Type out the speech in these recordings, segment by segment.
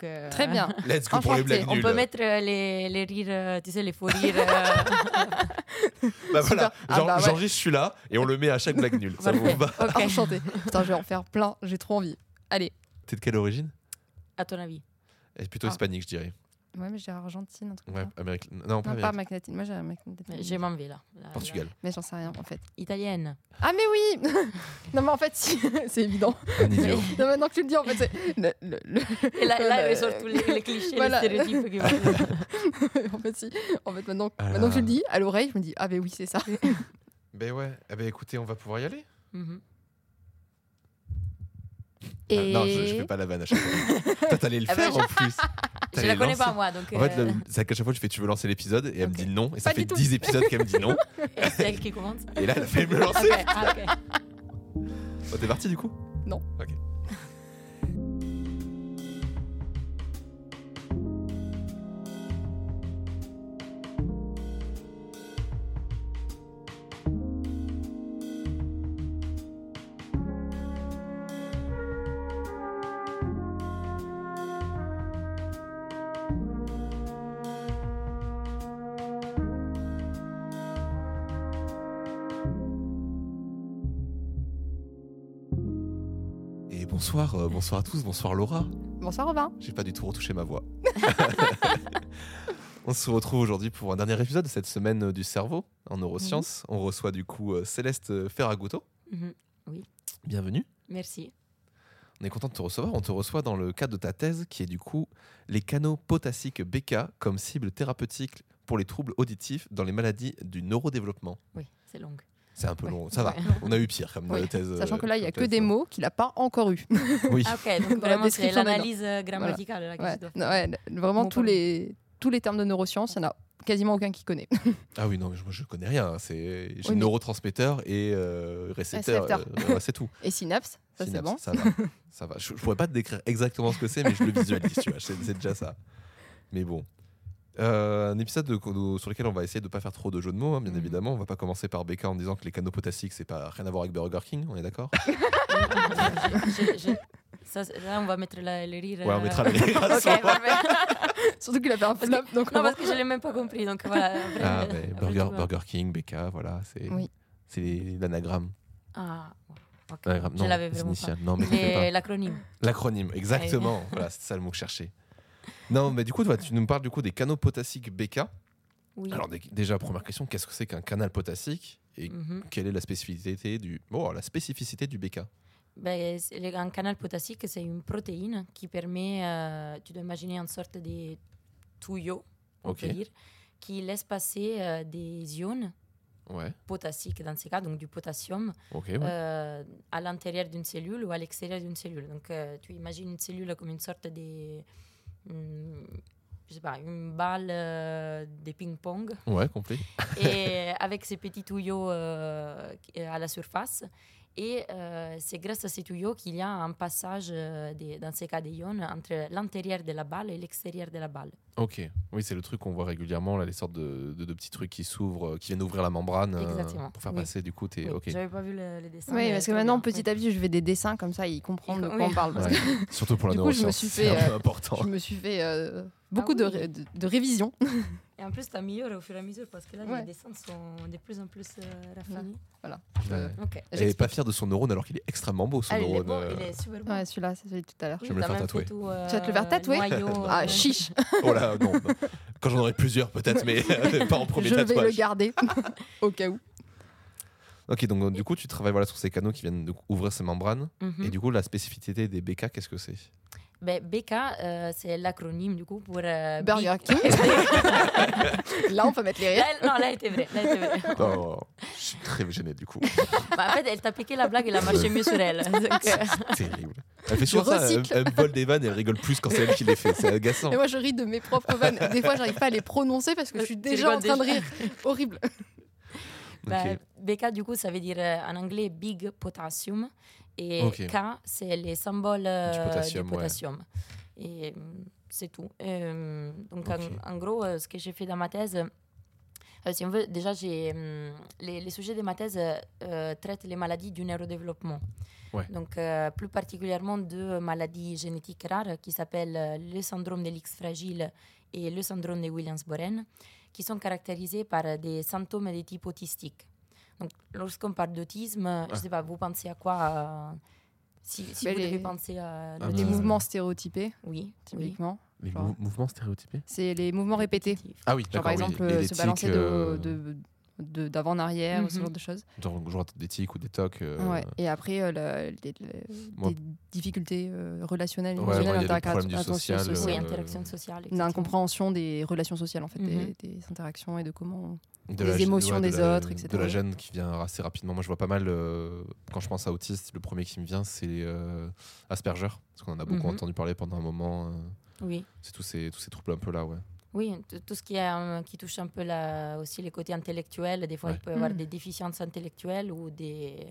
Donc, euh, Très bien. Let's go pour les Enchanté. blagues On nulles. peut mettre euh, les, les rires, euh, tu sais, les faux rires. euh, Bah voilà, Ah Jean- bah ouais. j'enregistre celui-là et on le met à chaque blague nulle. Ça vous va ok. Enchanté. Putain, je vais en faire plein. J'ai trop envie. Allez. T'es de quelle origine? À ton avis Elle est plutôt Ah. hispanique, je dirais. Ouais, mais j'ai Argentine, un truc Ouais. Amérique. Non, pas Non, pas Amérique. Amérique latine. Moi, j'ai Amérique latine. J'ai vais là. Portugal. là. Mais j'en sais rien, en fait. Italienne. Ah, mais oui Non, mais en fait, si. c'est évident. Non, maintenant que tu le dis, en fait, c'est. le- le- le- Et là, là il ressort tous les, les clichés, Voilà. les stéréotypes. qui en fait, si. En fait, maintenant, Ah. maintenant que tu le dis, à l'oreille, je me dis, ah, mais oui, c'est ça. Ben ouais, eh ben écoutez, on va pouvoir y aller. Mhm. Et. Ah, non, je, je fais pas la vanne à chaque fois. T'allais le Ah faire bah, en plus. Je la connais pas, moi. Donc, En fait, euh, le- c'est qu'à chaque fois, je fais tu veux lancer l'épisode et elle me Ok. dit non. Et ça Pas fait du tout. 10 épisodes qu'elle me dit non. et c'est elle qui commence. Et là, elle a failli me lancer. Ok, ah, ok. Oh, T'es parti du coup? Non. Ok. Bonsoir, euh, bonsoir à tous, bonsoir Laura. Bonsoir, Robin. J'ai pas du tout retouché ma voix. On se retrouve aujourd'hui pour un dernier épisode de cette semaine euh, du cerveau en neurosciences. On reçoit du coup euh, Céleste Ferragoto. Mhm. Bienvenue. Merci. On est content de te recevoir. On te reçoit dans le cadre de ta thèse qui est du coup les canaux potassiques bêta comme cible thérapeutique pour les troubles auditifs dans les maladies du neurodéveloppement. Oui, c'est long. C'est un peu Ouais. long, ça va. On a eu pire comme Oui. euh, thèse. Sachant que là, il y a que thèse. des mots qu'il n'a pas encore eu. Oui. Ah, ok, donc vraiment, c'est l'analyse euh, grammaticale. là, Ouais. je ouais, vraiment, tous les, tous les termes de neurosciences, il n'y en a quasiment aucun qui connaît. Ah oui, non, mais moi je connais rien. hein. C'est j'ai Oui, mais- neurotransmetteur et euh, récepteur. Récepteur. euh, ouais, c'est tout. Et synapse, ça c'est bon. Ça va. ça va. Je, je pourrais pas te décrire exactement ce que c'est, mais je le visualise. tu vois, c'est déjà ça. Mais bon. Euh, un épisode de- sur lequel on va essayer de pas faire trop de jeux de mots, hein, bien Mhm. évidemment. On va pas commencer par Becca en disant que les canaux potassiques, c'est pas rien à voir avec Burger King, on est d'accord? Je- je- ça, c'est- là, on va mettre la- le rire. Ouais, on euh, mettra les Ok, parfait. Surtout qu'il a fait un flop. Donc Non, on parce que je l'ai même pas compris. Donc voilà. après- Ah, mais le Burger, tout. Burger King, Becca, voilà, c'est Oui. l'anagramme. Ah, ok. L'anagramme, Je non, l'avais vraiment pas. Non. Mais l'acronyme. L'acronyme, exactement. voilà, c'est ça le mot que je cherchais. Non, mais du coup, toi, tu nous parles du coup des canaux potassiques BK. Oui. Alors dé- déjà, première question, qu'est-ce que c'est qu'un canal potassique et Mhm. quelle est la spécificité du oh, la spécificité du BK Ben, un canal potassique, c'est une protéine qui permet, euh, tu dois imaginer une sorte de tuyau, on Ok. peut dire, qui laisse passer euh, des ions Ouais, potassiques dans ce cas, donc du potassium, ok, ouais. euh, à l'intérieur d'une cellule ou à l'extérieur d'une cellule. Donc tu imagines une cellule comme une sorte de, hum, je sais pas, une balle euh, de ping-pong. Ouais, complet. et avec ces petits tuyaux euh, à la surface. Et euh, c'est grâce à ces tuyaux qu'il y a un passage, euh, des- dans ces cas d'ions, entre l'intérieur de la balle et l'extérieur de la balle. Ok, oui, c'est le truc qu'on voit régulièrement, là, les sortes de, de- de petits trucs qui s'ouvrent, euh, qui viennent ouvrir la membrane euh, pour faire oui. passer du coup tes. Oui, Ok. J'avais pas vu le, le dessin. Oui, parce que maintenant, bien, petit à petit, je fais des dessins comme ça, ils comprennent de quoi Oui. on parle. Ouais. Surtout pour la neuroscience, c'est un peu euh, important. Je me suis fait euh, beaucoup Ah de, oui. ré- de, de révisions. oui. Et en plus, tu améliores au fur et à mesure parce que là, Ouais. les dessins sont de plus en plus euh, raffinés. Ouais. Ok. Elle est pas fière de son neurone alors qu'il est extrêmement beau ce Ah, il est neurone. beau, euh. il est super beau. Ouais, celui-là, c'est celui de tout à l'heure. Je vais me le faire tatouer. tout, euh, Tu vas te le faire tatouer noyau, Ah, euh, chiche Oh là, non. non. Quand j'en aurai plusieurs peut-être, mais pas en premier Je vais le garder, au cas où. Ok, donc du coup, tu travailles voilà, sur ces canaux qui viennent ouvrir ces membranes. mhm. Et du coup, la spécificité des BK, qu'est-ce que c'est? Ben, BK, euh, c'est l'acronyme du coup pour. euh, Burger Big- King. Là, on peut mettre les rires. Là, non, là, elle était. Là, elle était vraie. Oh, Je suis très gêné du coup. Bah, en fait, elle t'a piqué la blague, elle a marché mieux sur elle. Donc, euh, C'est terrible. Elle fait souvent ça, elle, elle me vole des vannes et elle rigole plus quand c'est elle qui les fait. C'est agaçant. Et moi, je ris de mes propres vannes. Des fois, j'arrive pas à les prononcer parce que je suis déjà en train de rire. Horrible. bah. BK, du coup, ça veut dire euh, en anglais Big Potassium. Et. K, c'est les symboles euh, Du potassium, ouais. Et euh, c'est tout. Euh, donc, en, en gros, euh, ce que j'ai fait dans ma thèse, Euh, si on veut, déjà, j'ai, les, les sujets de ma thèse traitent les maladies du neurodéveloppement. Ouais. Donc, plus particulièrement deux maladies génétiques rares qui s'appellent le syndrome de l'X fragile et le syndrome de Williams-Boren, qui sont caractérisés par des symptômes de type autistique. Donc, lorsqu'on parle d'autisme, euh, je Ouais. ne sais pas, vous pensez à quoi euh, Si, si vous les- devez penser à Ah, Les mouvements stéréotypés, Oui, oui. typiquement. Les mou- mouvements stéréotypés? C'est les mouvements répétés. Ah oui, Genre, par exemple, euh, se balancer de- euh, de de- d'avant en arrière, ce Mhm. genre de choses. Genre, genre des tics ou des tocs. euh, Ouais. Et après, euh, la- les- les- Moi- des difficultés euh, relationnelles, Ouais, social, Oui, euh, interaction sociale. Une exactement. incompréhension des relations sociales, en fait, des- Mhm. des, interactions et de comment. De gê- émotions de des la- autres, etc. De la gêne qui vient assez rapidement. Moi, je vois pas mal, euh, quand je pense à autiste, le premier qui me vient, c'est euh, Asperger. Parce qu'on en a beaucoup Mhm. entendu parler pendant un moment. euh, Oui. c'est tous ces, tous ces troubles un peu là, ouais. Oui, tout- ce qui, est, euh, qui touche un peu la, aussi les côtés intellectuels. Des fois, Ouais. il peut y avoir Mm. des déficiences intellectuelles ou des,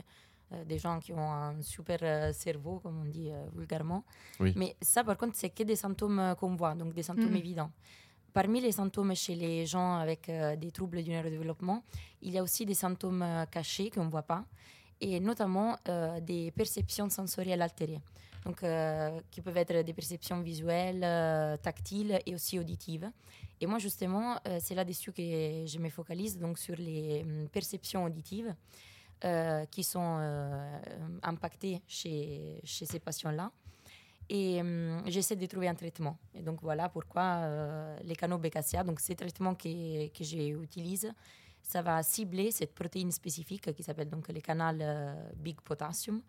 euh, des gens qui ont un super euh, cerveau, comme on dit euh, vulgairement. Oui. Mais ça, par contre, c'est que des symptômes qu'on voit, donc des symptômes Mhm. évidents. Parmi les symptômes chez les gens avec euh, des troubles du neurodéveloppement, il y a aussi des symptômes euh, cachés qu'on ne voit pas, et notamment euh, des perceptions sensorielles altérées. Donc, qui peuvent être des perceptions visuelles, tactiles et aussi auditives. Et moi, justement, c'est là-dessus que je me focalise, donc sur les hum, perceptions auditives qui sont impactées chez ces patients-là. Et hum, j'essaie de trouver un traitement. Et donc voilà pourquoi euh, les canaux BKCA, donc ces traitements que, que j'utilise, ça va cibler cette protéine spécifique qui s'appelle donc le canal euh, Big Potassium.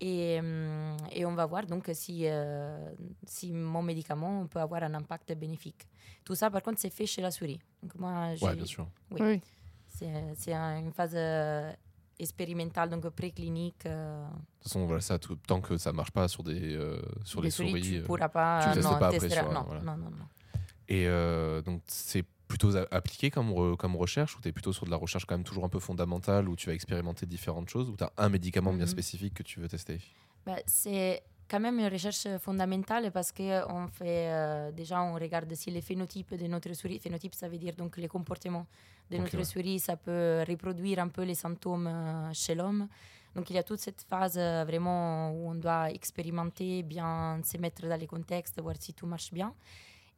Et, hum, et on va voir donc si, euh, si mon médicament peut avoir un impact bénéfique. Tout ça, par contre, c'est fait chez la souris. Donc moi, j'ai- Ouais, bien sûr. Oui. c'est c'est un- une phase expérimentale, donc préclinique. euh, De toute façon, voilà, ça, tout, tant que ça marche pas sur, des, euh, sur les des souris. tu euh, pourras pas. tu non, pas après sur, non, voilà. non, non, non. Et donc, c'est plutôt a- appliqué comme, re- comme recherche ou tu es plutôt sur de la recherche quand même toujours un peu fondamentale où tu vas expérimenter différentes choses ou tu as un médicament bien Mhm. spécifique que tu veux tester? Bah, c'est quand même une recherche fondamentale parce qu'on fait euh, déjà on regarde si les phénotypes de notre souris, phénotype ça veut dire donc les comportements de Ok, notre ouais. souris, ça peut reproduire un peu les symptômes euh, chez l'homme. Donc il y a toute cette phase euh, vraiment où on doit expérimenter, bien se mettre dans les contextes, voir si tout marche bien.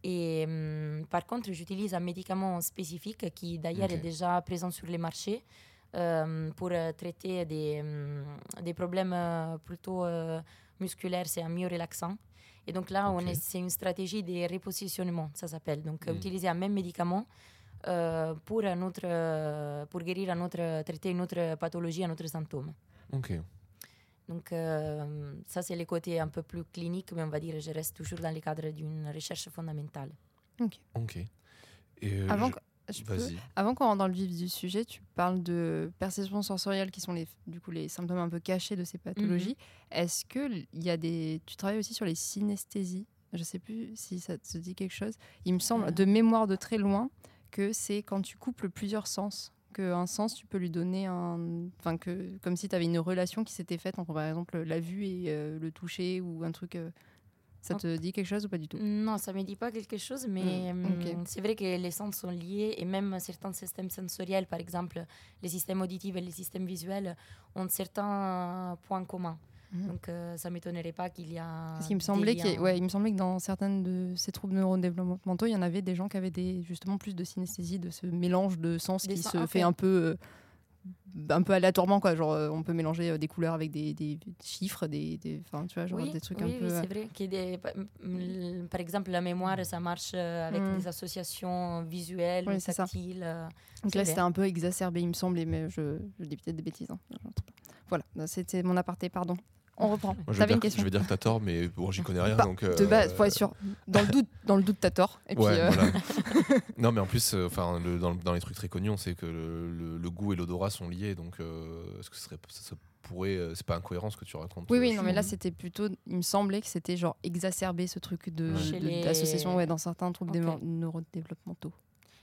Et hum, par contre, j'utilise un médicament spécifique qui d'ailleurs est déjà présent sur les marchés pour traiter des, hum, des problèmes plutôt musculaires. C'est un myorelaxant. Et donc là, on Ok. est, c'est une stratégie de repositionnement, ça s'appelle. Donc euh, Mm. utiliser un même médicament euh, pour, un autre, euh, pour guérir un autre, traiter une autre pathologie, un autre symptôme. Ok. Donc euh, ça, c'est le côté un peu plus clinique, mais on va dire je reste toujours dans le cadre d'une recherche fondamentale. Ok. Et euh, Avant, je- que- je peux- Vas-y. avant qu'on rentre dans le vif du sujet, tu parles de perceptions sensorielles qui sont les, du coup, les symptômes un peu cachés de ces pathologies. Est-ce que y a des, tu travailles aussi sur les synesthésies? Je sais plus si ça te dit quelque chose. Il me semble, Euh. de mémoire de très loin, que c'est quand tu couples plusieurs sens. Qu'un sens, tu peux lui donner un. Enfin, que, comme si tu avais une relation qui s'était faite entre, par exemple, la vue et euh, le toucher ou un truc. euh, ça te dit quelque chose ou pas du tout? Non, ça ne me dit pas quelque chose, mais Mm, hum, ok. c'est vrai que les sens sont liés et même certains systèmes sensoriels, par exemple les systèmes auditifs et les systèmes visuels, ont certains points communs. Mhm. Donc euh, ça ne m'étonnerait pas qu'il y a. Parce qu'il me semblait qu'il ouais, il me semblait que dans certaines de ces troubles neurodéveloppementaux, il y en avait des gens qui avaient des, justement plus de synesthésie, de ce mélange de sens Des qui sens, se fait un peu, euh, un peu aléatoirement. Quoi. Genre, euh, on peut mélanger euh, des couleurs avec des, des chiffres, des, des, tu vois, genre oui, des trucs oui, un oui, peu. c'est vrai. des- par exemple, la mémoire, ça marche euh, avec Mm. des associations visuelles Oui, tactiles. Donc là, c'était un peu exacerbé, il me semblait, mais je, je dis peut-être des bêtises. hein. Voilà, c'était mon aparté, pardon. On reprend. Moi, je, vais T'avais dire, une que- question je vais dire que t'as tort, mais bon, j'y connais rien. Bah, donc, euh, De base, faut être sûr. Dans le doute, dans le doute, t'as tort. Et puis, ouais, euh, voilà. non, mais en plus, euh, le- dans, dans les trucs très connus, on sait que le, goût et l'odorat sont liés. Donc, euh, est-ce que ce serait, ça, ça pourrait, euh, c'est pas incohérent ce que tu racontes Oui, oui, non, mais là, c'était plutôt. Il me semblait que c'était genre exacerbé ce truc de, les- d'association ouais, dans certains troubles neurodéveloppementaux.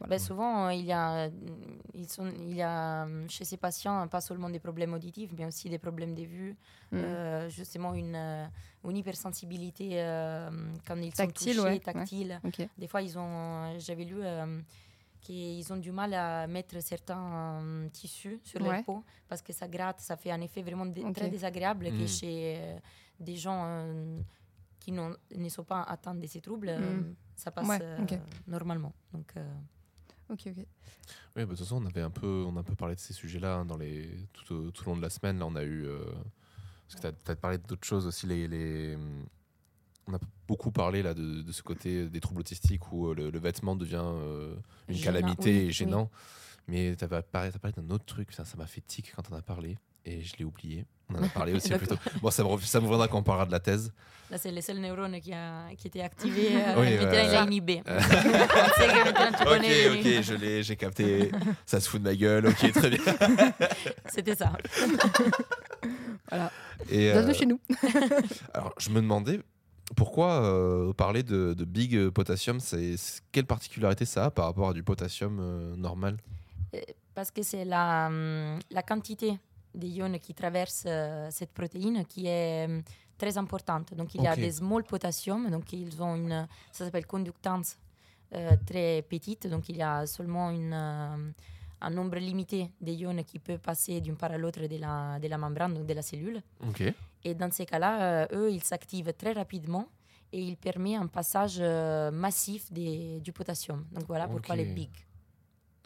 Ben, souvent, euh, il y, a, euh, ils sont, il y a euh, chez ces patients pas seulement des problèmes auditifs, mais aussi des problèmes de vue, Mm. euh, justement une, une hypersensibilité euh, quand ils Tactile, sont touchés, ouais, ouais. tactile. Ok. Des fois, ils ont, j'avais lu euh, qu'ils ont du mal à mettre certains euh, tissus sur Ouais. leur peau parce que ça gratte, ça fait un effet vraiment très désagréable Mm. que chez euh, des gens euh, qui ne sont pas atteints de ces troubles, euh, Mm. ça passe Ouais, euh, normalement. Donc, euh, Ok, ok. Oui, bah, de toute façon, on avait un peu, on a un peu parlé de ces sujets-là hein, dans les, tout, au, tout au long de la semaine. Là, on a eu. euh, parce que tu as, parlé d'autres choses aussi. Les, les, on a beaucoup parlé là, de, de ce côté des troubles autistiques où euh, le, le vêtement devient euh, une Gênant, calamité oui, et oui. gênant. Mais tu as parlé, d'un autre truc. Putain, ça m'a fait tic quand on a parlé. Et je l'ai oublié. On en a parlé aussi D'accord. plutôt. Bon, ça me, ça me reviendra quand on parlera de la thèse. là, c'est le seul neurone qui, a, qui était activé. Euh, Oui, il a inhibé. Tu Ok, connais, ok, je l'ai, j'ai capté. Ça se fout de ma gueule. Ok, très bien. C'était ça. Voilà. Et, Bienvenue euh, chez nous. Alors, je me demandais pourquoi euh, parler de, de big euh, potassium, c'est c'est- quelle particularité ça a par rapport à du potassium euh, normal? Parce que c'est la, hum, la quantité des ions qui traversent euh, cette protéine qui est hum, très importante. Donc il y a des small potassium, donc ils ont une, ça s'appelle conductance euh, très petite, donc il y a seulement une, euh, un nombre limité de ions qui peut passer d'une part à l'autre de la, de la membrane, donc de la cellule. Et dans ces cas-là, euh, eux, ils s'activent très rapidement et ils permettent un passage euh, massif des- du potassium. Donc voilà pourquoi les big.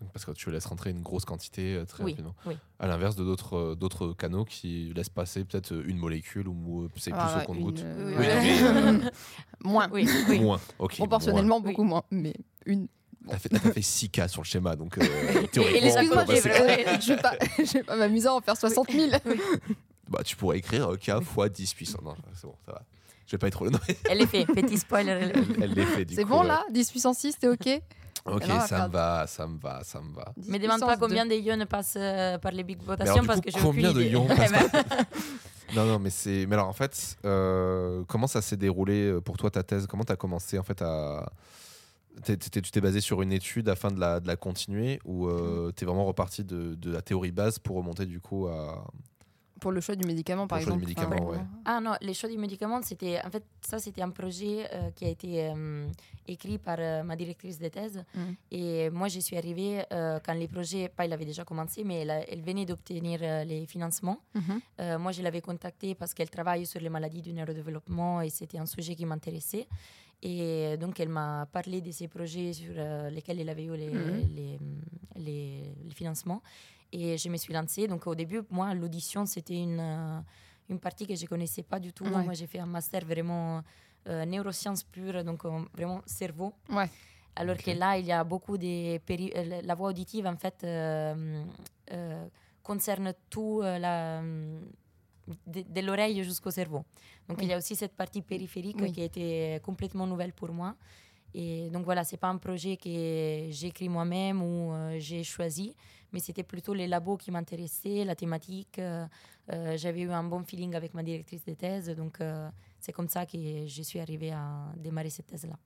Donc, parce que tu laisses rentrer une grosse quantité euh, très Oui, rapidement. oui. À l'inverse de d'autres euh, d'autres canaux qui laissent passer peut-être euh, une molécule ou c'est Ah, plus au compte-goutte. euh, Oui, euh, Moins. Oui, oui. Moins. Ok. Proportionnellement moins. beaucoup moins. Mais une. moins. T'as fait, t'as fait 6 cas sur le schéma, donc euh, Et théoriquement, Excuse-moi, je vais pas, je vais pas m'amuser à en faire 60 000. bah, tu pourrais écrire K fois 10 puissance. Non, c'est bon, ça va. Je vais pas être trop le nom. Elle est fait, petit spoiler. elle- Elle, l'est fait du C'est bon là 10 puissance 6, t'es ok? Ok, ça me va, ça me va, ça me va. 10 Mais demande pas combien de ions passent euh, par les big du parce coup, que j'ai combien de ions passent Non, non, mais c'est. Mais alors en fait, euh, comment ça s'est déroulé euh, pour toi ta thèse? Comment tu as commencé en fait à. t'es- t'es- tu t'es basé sur une étude afin de la, de la continuer ou Mm. tu es vraiment reparti de, de la théorie base pour remonter du coup à. Pour le choix du médicament, par Pour le choix du exemple. médicament, Enfin, ouais. Ah non, les choix du médicament, c'était en fait ça c'était un projet euh, qui a été euh, écrit par euh, ma directrice de thèse Mhm. et moi je suis arrivée euh, quand les projets pas il avait déjà commencé mais elle, a- elle venait d'obtenir euh, les financements. Mhm. Euh, moi je l'avais contactée parce qu'elle travaille sur les maladies du neurodéveloppement et c'était un sujet qui m'intéressait et donc elle m'a parlé de ces projets sur euh, lesquels elle avait eu les, Mhm. les, les- les financements et je me suis lancée. Donc au début, moi, l'audition, c'était une, euh, une partie que je ne connaissais pas du tout. Ouais. Moi, j'ai fait un master vraiment euh, neurosciences pures, donc euh, vraiment cerveau. Ouais. Alors que là, il y a beaucoup de... péri- euh, la- voix auditive, en fait, euh, euh, concerne tout euh, la... De, de l'oreille jusqu'au cerveau. Donc Oui. il y a aussi cette partie périphérique Oui. qui a été complètement nouvelle pour moi. Et donc voilà, c'est pas un projet que j'ai écrit moi-même ou euh, j'ai choisi, mais c'était plutôt les labos qui m'intéressaient, la thématique. euh, euh, J'avais eu un bon feeling avec ma directrice de thèse, donc euh, c'est comme ça que je suis arrivée à démarrer cette thèse-là.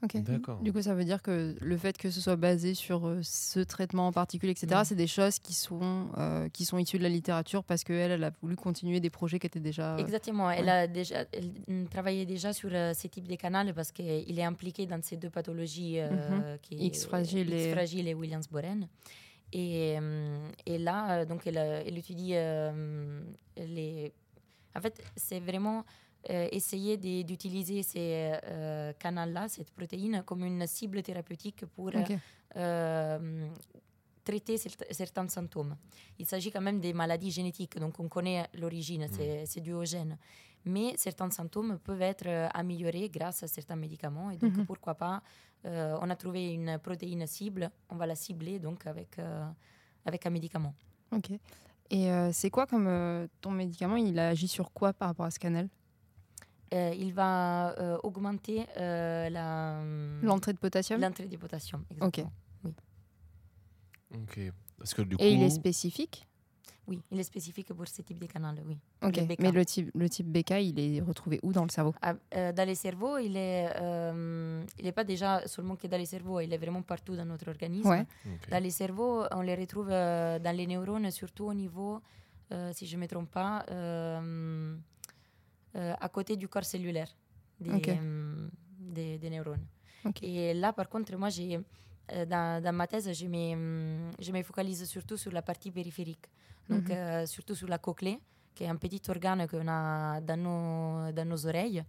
Ok. D'accord. Du coup, ça veut dire que le fait que ce soit basé sur euh, ce traitement en particulier, etc., c'est des choses qui sont, euh, qui sont issues de la littérature parce qu'elle, elle a voulu continuer des projets qui étaient déjà. euh, Exactement, elle, a déjà, elle mm, travaillait déjà sur euh, ce type de canal parce qu'il est impliqué dans ces deux pathologies euh, qui X fragile et- X fragile et Williams-Boren. Et, euh, et là, euh, donc, elle, euh, elle étudie euh, les. En fait, c'est vraiment euh, essayer d'utiliser ces euh, canaux-là, cette protéine, comme une cible thérapeutique pour euh, traiter cer- certains symptômes. Il s'agit quand même des maladies génétiques, donc on connaît l'origine, c'est c'est dû au gène. Mais certains symptômes peuvent être euh, améliorés grâce à certains médicaments, et donc Mhm. pourquoi pas, euh, on a trouvé une protéine cible, on va la cibler donc avec, euh, avec un médicament. Ok. Et euh, c'est quoi comme euh, ton médicament? Il agit sur quoi par rapport à ce canal? Euh, il va euh, augmenter euh, la- L'entrée de potassium? l'entrée du potassium. Exactement. Ok. Parce que du coup. Et il est spécifique? Oui, il est spécifique pour ce type de canal, oui. Ok. Le. Mais le type, le type BK, il est retrouvé où dans le cerveau? Ah, euh, dans les cerveaux, il est, euh, il n'est pas déjà seulement que dans les cerveaux, il est vraiment partout dans notre organisme. Ouais. Dans les cerveaux, on les retrouve euh, dans les neurones, surtout au niveau, euh, si je ne me trompe pas, euh, euh, à côté du corps cellulaire des, euh, des, des neurones. Et là, par contre, moi, j'ai dans, dans ma thèse, je me, je me focalise surtout sur la partie périphérique, donc Mhm. euh, surtout sur la cochlée, qui est un petit organe qu'on a dans nos, dans nos oreilles,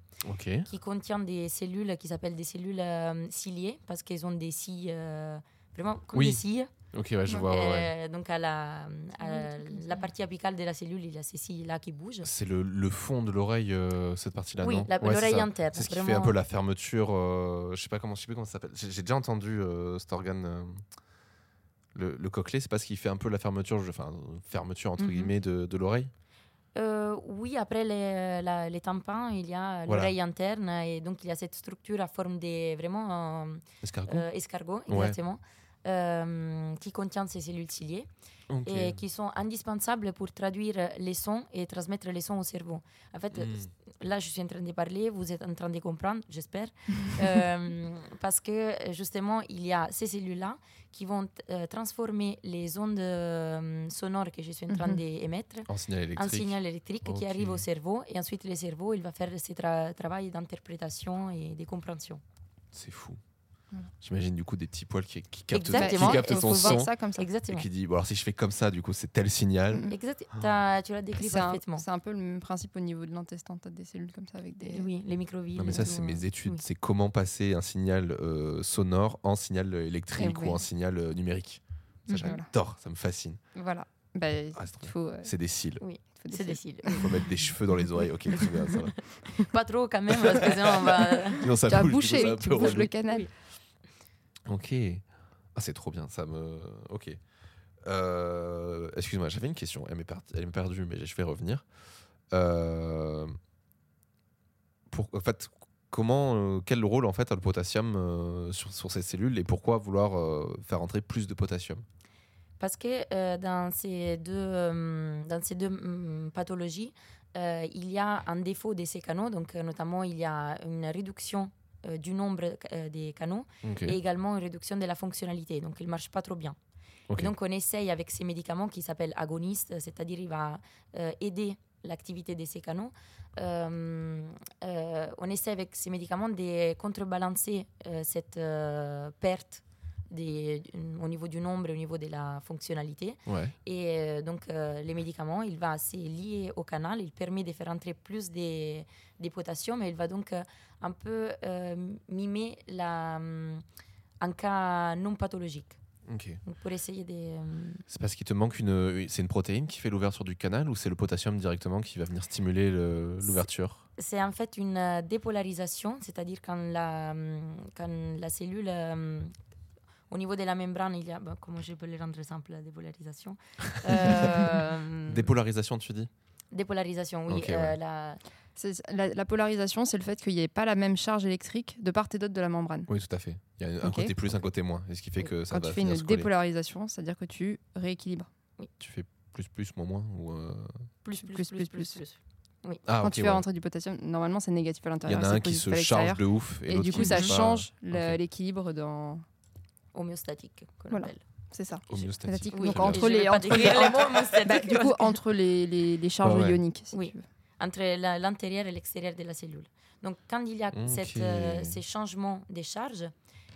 qui contient des cellules qui s'appellent des cellules euh, ciliées, parce qu'elles ont des cils euh, vraiment comme Oui. des cils. Ok, ouais, je vois. ouais, ouais. Euh, donc à la, à Ouais, la partie apicale de la cellule, il y a ces cils-là qui bougent. C'est le, le fond de l'oreille, euh, cette partie-là, oui, non Ouais, c'est l'oreille ça. interne. C'est ce qui fait un peu la fermeture. euh, je sais pas comment, je sais plus comment ça s'appelle. J'ai déjà entendu euh, cet organe. Le, le cochlée, c'est parce qu'il fait un peu la fermeture, enfin fermeture entre Mhm. guillemets de, de l'oreille. Euh, oui, après les, la- les tympans, il y a Voilà. l'oreille interne et donc il y a cette structure à forme de vraiment euh, Escargot. euh, escargot, Ouais. Euh, qui contient ces cellules ciliées et qui sont indispensables pour traduire les sons et transmettre les sons au cerveau. En fait, Mm. là, je suis en train de parler, vous êtes en train de comprendre, j'espère, Euh, parce que justement, il y a ces cellules-là qui vont euh, transformer les ondes euh, sonores que je suis en train Mhm. d'émettre En signal électrique. signal électrique qui arrive au cerveau et ensuite le cerveau il va faire ses tra- travail d'interprétation et de compréhension. C'est fou. Voilà. J'imagine du coup des petits poils qui, qui captent, Exactement. qui captent son son ça comme ça. et Exactement. qui dit bon alors si je fais comme ça du coup c'est tel signal. Mm. Exact. T'as- tu l'as décrit parfaitement. c'est un peu le même principe au niveau de l'intestin. Tu as des cellules comme ça avec des. Oui, les microvilles. Non mais ça c'est mes études, oui. c'est comment passer un signal euh, sonore en signal euh, électrique Eh oui. ou en signal euh, numérique. Ça Mhm. j'adore, ça me fascine. Voilà. Bah, Ah, c'est euh, des cils. il faut des C'est des cils. Il faut mettre des cheveux dans les oreilles. Ok, très bien, ça va. Pas trop quand même, parce que sinon on va. Sinon, ça Tu bouge, bouché, tu bouges le canal. Oui. Ok. Ah, c'est trop bien, ça me. Ok. Euh, Excuse-moi, j'avais une question. Elle m'est perdue, mais je vais revenir. Euh. En fait, comment, euh, quel rôle en fait a le potassium sur, sur ces cellules et pourquoi vouloir faire entrer plus de potassium? Parce que dans ces deux, dans ces deux hum, pathologies, il y a un défaut de ces canaux, donc notamment il y a une réduction euh, du nombre euh, des canaux et également une réduction de la fonctionnalité, donc il ne marche pas trop bien. Et donc, on essaye avec ces médicaments qui s'appellent agonistes, c'est-à-dire il va euh, aider l'activité de ces canaux. On essaie avec ces médicaments de contrebalancer cette perte des- au niveau du nombre et au niveau de la fonctionnalité. Ouais. Et euh, donc, euh, les médicaments, il va se lier au canal, il permet de faire entrer plus des, des potassium et il va donc euh, un peu mimer la, un cas non pathologique. Donc, pour essayer de. euh, C'est parce qu'il te manque une. C'est une protéine qui fait l'ouverture du canal ou c'est le potassium directement qui va venir stimuler le- l'ouverture? C'est en fait une dépolarisation, c'est-à-dire quand la, quand la cellule. Au niveau de la membrane, il y a. bah, comment je peux le rendre simple, la dépolarisation Euh, Dépolarisation, tu dis? Dépolarisation, oui. Euh, ouais. la- C'est- La, la polarisation, c'est le fait qu'il n'y ait pas la même charge électrique de part et d'autre de la membrane. Oui, tout à fait. Il y a un côté plus, un côté moins. Et ce qui fait que ça Quand va tu fais une dépolarisation, c'est-à-dire que tu rééquilibres. Tu fais plus, plus, moins, moins ou euh, plus, plus, Plus, plus, plus, plus, plus. Ah, Quand tu fais ouais. rentrer du potassium, normalement c'est négatif à Il y l'intérieur. en a un qui se charge de ouf. Et, Et, du coup, ça change l'équilibre dans. Homéostatique, qu'on Voilà. appelle. C'est ça. Homéostatique. Statique. Oui, Donc entre les, entre les, les mots homéostatiques bah, du coup, entre les, les, les charges ouais. ioniques. si Oui. tu veux. entre l'intérieur et l'extérieur de la cellule. Donc, quand il y a cette, euh, ces changements de charge,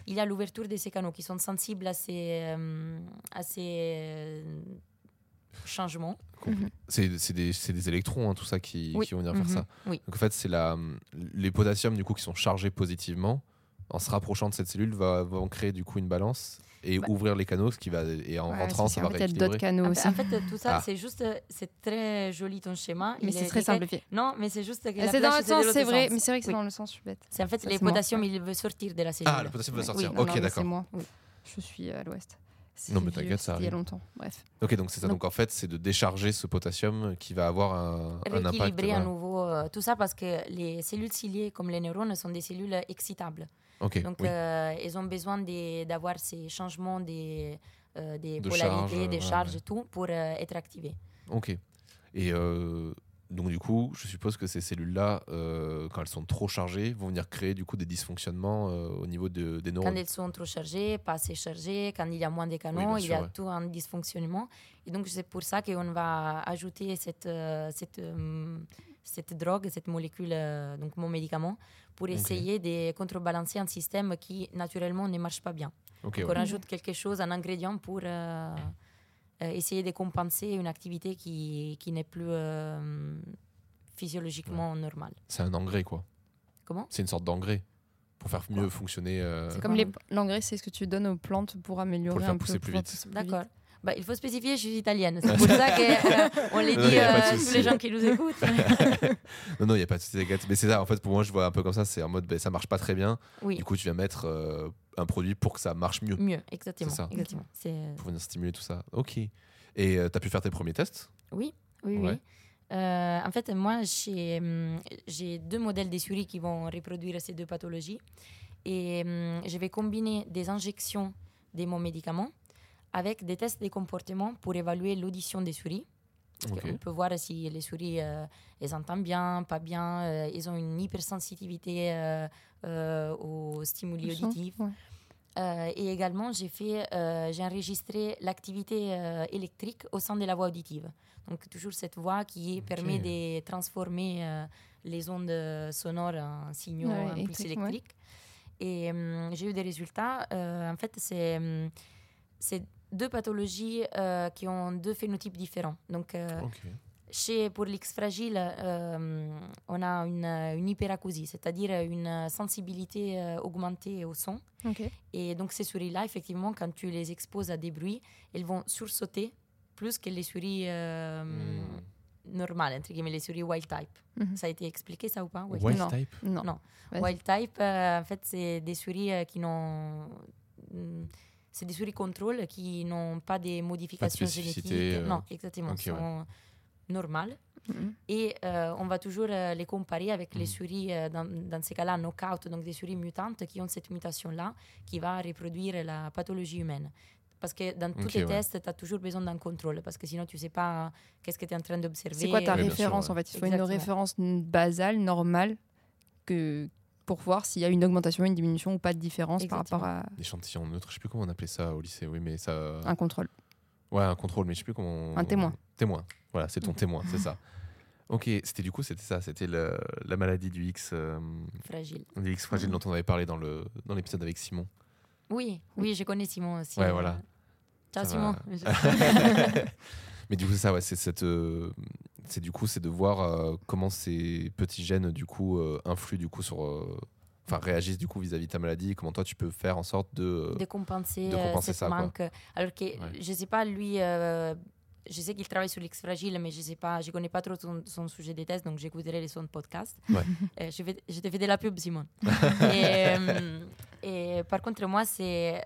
il y a l'ouverture de ces canaux qui sont sensibles à ces, euh, à ces euh, changements. Mhm. C'est c'est des, c'est des électrons, hein, tout ça, qui, Oui. qui vont venir faire Mhm. ça. Oui. Donc en fait, c'est la, les potassiums du coup qui sont chargés positivement, en se rapprochant de cette cellule, va, vont créer du coup une balance et Bah. ouvrir les canaux, ce qui va et en Ouais, rentrant, ça qu'en va fait, il y a d'autres rééquilibrer. canaux En aussi. fait, en fait, tout ça, Ah. c'est juste, c'est très joli ton schéma. Mais c'est est très simplifié. Non, mais c'est juste que la C'est dans le sens, c'est vrai, sens. mais c'est vrai que c'est Oui. dans le sens, je suis bête. C'est en fait, Ça, les ouais. il veut sortir de la cellule. Ah, le potassium Oui. sortir. Oui, ok, d'accord. C'est moi. Oui. Je suis à l'ouest. Non, mais t'inquiète, ça c'était Il y a arrive. longtemps. Bref. Ok, donc c'est ça. Donc- en fait, c'est de décharger ce potassium qui va avoir un, un impact. rééquilibrer à nouveau euh, tout ça parce que les cellules ciliées comme les neurones sont des cellules excitables. Donc oui. euh, elles ont besoin d'avoir ces changements des, euh, des De polarités, charge, des charges ouais. et tout pour euh, être activées. Ok. Et donc du coup, je suppose que ces cellules-là, quand elles sont trop chargées, vont venir créer du coup des dysfonctionnements au niveau de- des Quand neurones. elles sont trop chargées, pas assez chargées, quand il y a moins de bien il y a ouais. tout un dysfonctionnement. Et donc c'est pour ça qu'on va ajouter cette, cette cette drogue, cette molécule, euh, donc mon médicament, pour essayer de contrebalancer un système qui naturellement ne marche pas bien. Ok, Donc, ouais. on rajoute quelque chose, un ingrédient pour euh, euh, essayer de compenser une activité qui, qui n'est plus euh, physiologiquement normale. C'est un engrais, quoi. Comment C'est une sorte d'engrais pour faire mieux fonctionner. euh, C'est comme les- l'engrais, c'est ce que tu donnes aux plantes pour améliorer Pour le faire un peu pousser plus pour vite. plus D'accord. Bah, il faut spécifier, je suis italienne. C'est pour ça qu'on les Non, dit euh, tous les gens qui nous écoutent. Non, non, il n'y a pas de souci. Mais c'est ça, en fait, pour moi, je vois un peu comme ça. C'est en mode, ben, ça marche pas très bien. oui, Du coup, tu viens mettre euh, un produit pour que ça marche mieux, mieux, exactement. C'est ça. exactement. C'est- pour venir stimuler tout ça. Ok. Et tu as pu faire tes premiers tests? Oui, oui, Ouais. oui. Euh, en fait, moi, j'ai hum, j'ai deux modèles des souris qui vont reproduire ces deux pathologies. Et hum, je vais combiner des injections de mon médicament avec des tests de comportement pour évaluer l'audition des souris. Qu'on peut voir si les souris, euh, elles entendent bien, pas bien, euh, elles ont une hypersensibilité euh, euh, aux stimuli Le auditifs. ouais. Euh, et également, j'ai fait, euh, j'ai enregistré l'activité euh, électrique au sein de la voix auditive. Donc toujours cette voix qui permet de transformer euh, les ondes sonores en signaux Ouais, en pulses électriques, ouais. Et hum, j'ai eu des résultats. Euh, en fait, c'est hum, c'est deux pathologies euh, qui ont deux phénotypes différents. Donc euh, chez, pour l'X fragile, euh, on a une, une hyperacousie, c'est-à-dire une sensibilité euh, augmentée au son. Et donc ces souris-là, effectivement, quand tu les exposes à des bruits, elles vont sursauter plus que les souris euh, Hmm. normales, entre guillemets, les souris wild type. Mhm. Ça a été expliqué ça ou pas? Wild Wild Non. type? Non. Wild type, euh, en fait, c'est des souris euh, qui n'ont... C'est des souris contrôle qui n'ont pas de modifications spécificité, génétiques. euh, Non, exactement. ok, ouais. sont normales. Mhm. Et euh, on va toujours euh, les comparer avec les Mhm. souris, euh, dans, dans ces cas-là, knockout, donc des souris mutantes qui ont cette mutation-là qui va reproduire la pathologie humaine. Parce que dans tous les ouais. tests, tu as toujours besoin d'un contrôle, parce que sinon tu ne sais pas qu'est-ce que tu es en train d'observer. C'est quoi ta sûr, référence ouais. en fait? Il faut Exactement. une référence basale, normale, que pour voir s'il y a une augmentation, une diminution ou pas de différence par rapport à L'échantillon neutre, je sais plus comment on appelait ça au lycée. Oui, mais ça. un contrôle. Ouais, un contrôle, mais je sais plus comment. Un témoin. Témoin. Voilà, c'est ton témoin, c'est ça. Ok, c'était du coup, c'était ça, c'était le- la maladie du X, euh, Fragile. du X fragile Mhm. dont on avait parlé dans le dans l'épisode avec Simon. Oui, oui, je connais Simon aussi. Ouais, euh. voilà. Ciao Simon. Mais du coup, c'est ça, ouais, c'est cette, euh, c'est du coup, c'est de voir euh, comment ces petits gènes du coup euh, influent du coup sur, euh, enfin réagissent du coup vis-à-vis de ta maladie, et comment toi tu peux faire en sorte de. de compenser, de compenser ça, quoi. manque. Alors que je sais pas, lui, euh, je sais qu'il travaille sur l'X fragile, mais je sais pas, je connais pas trop son, son sujet des tests, donc j'écouterai les sons de podcast. Ouais. Euh, je, vais, je te fais de la pub, Simon. et, euh, et par contre, moi, c'est.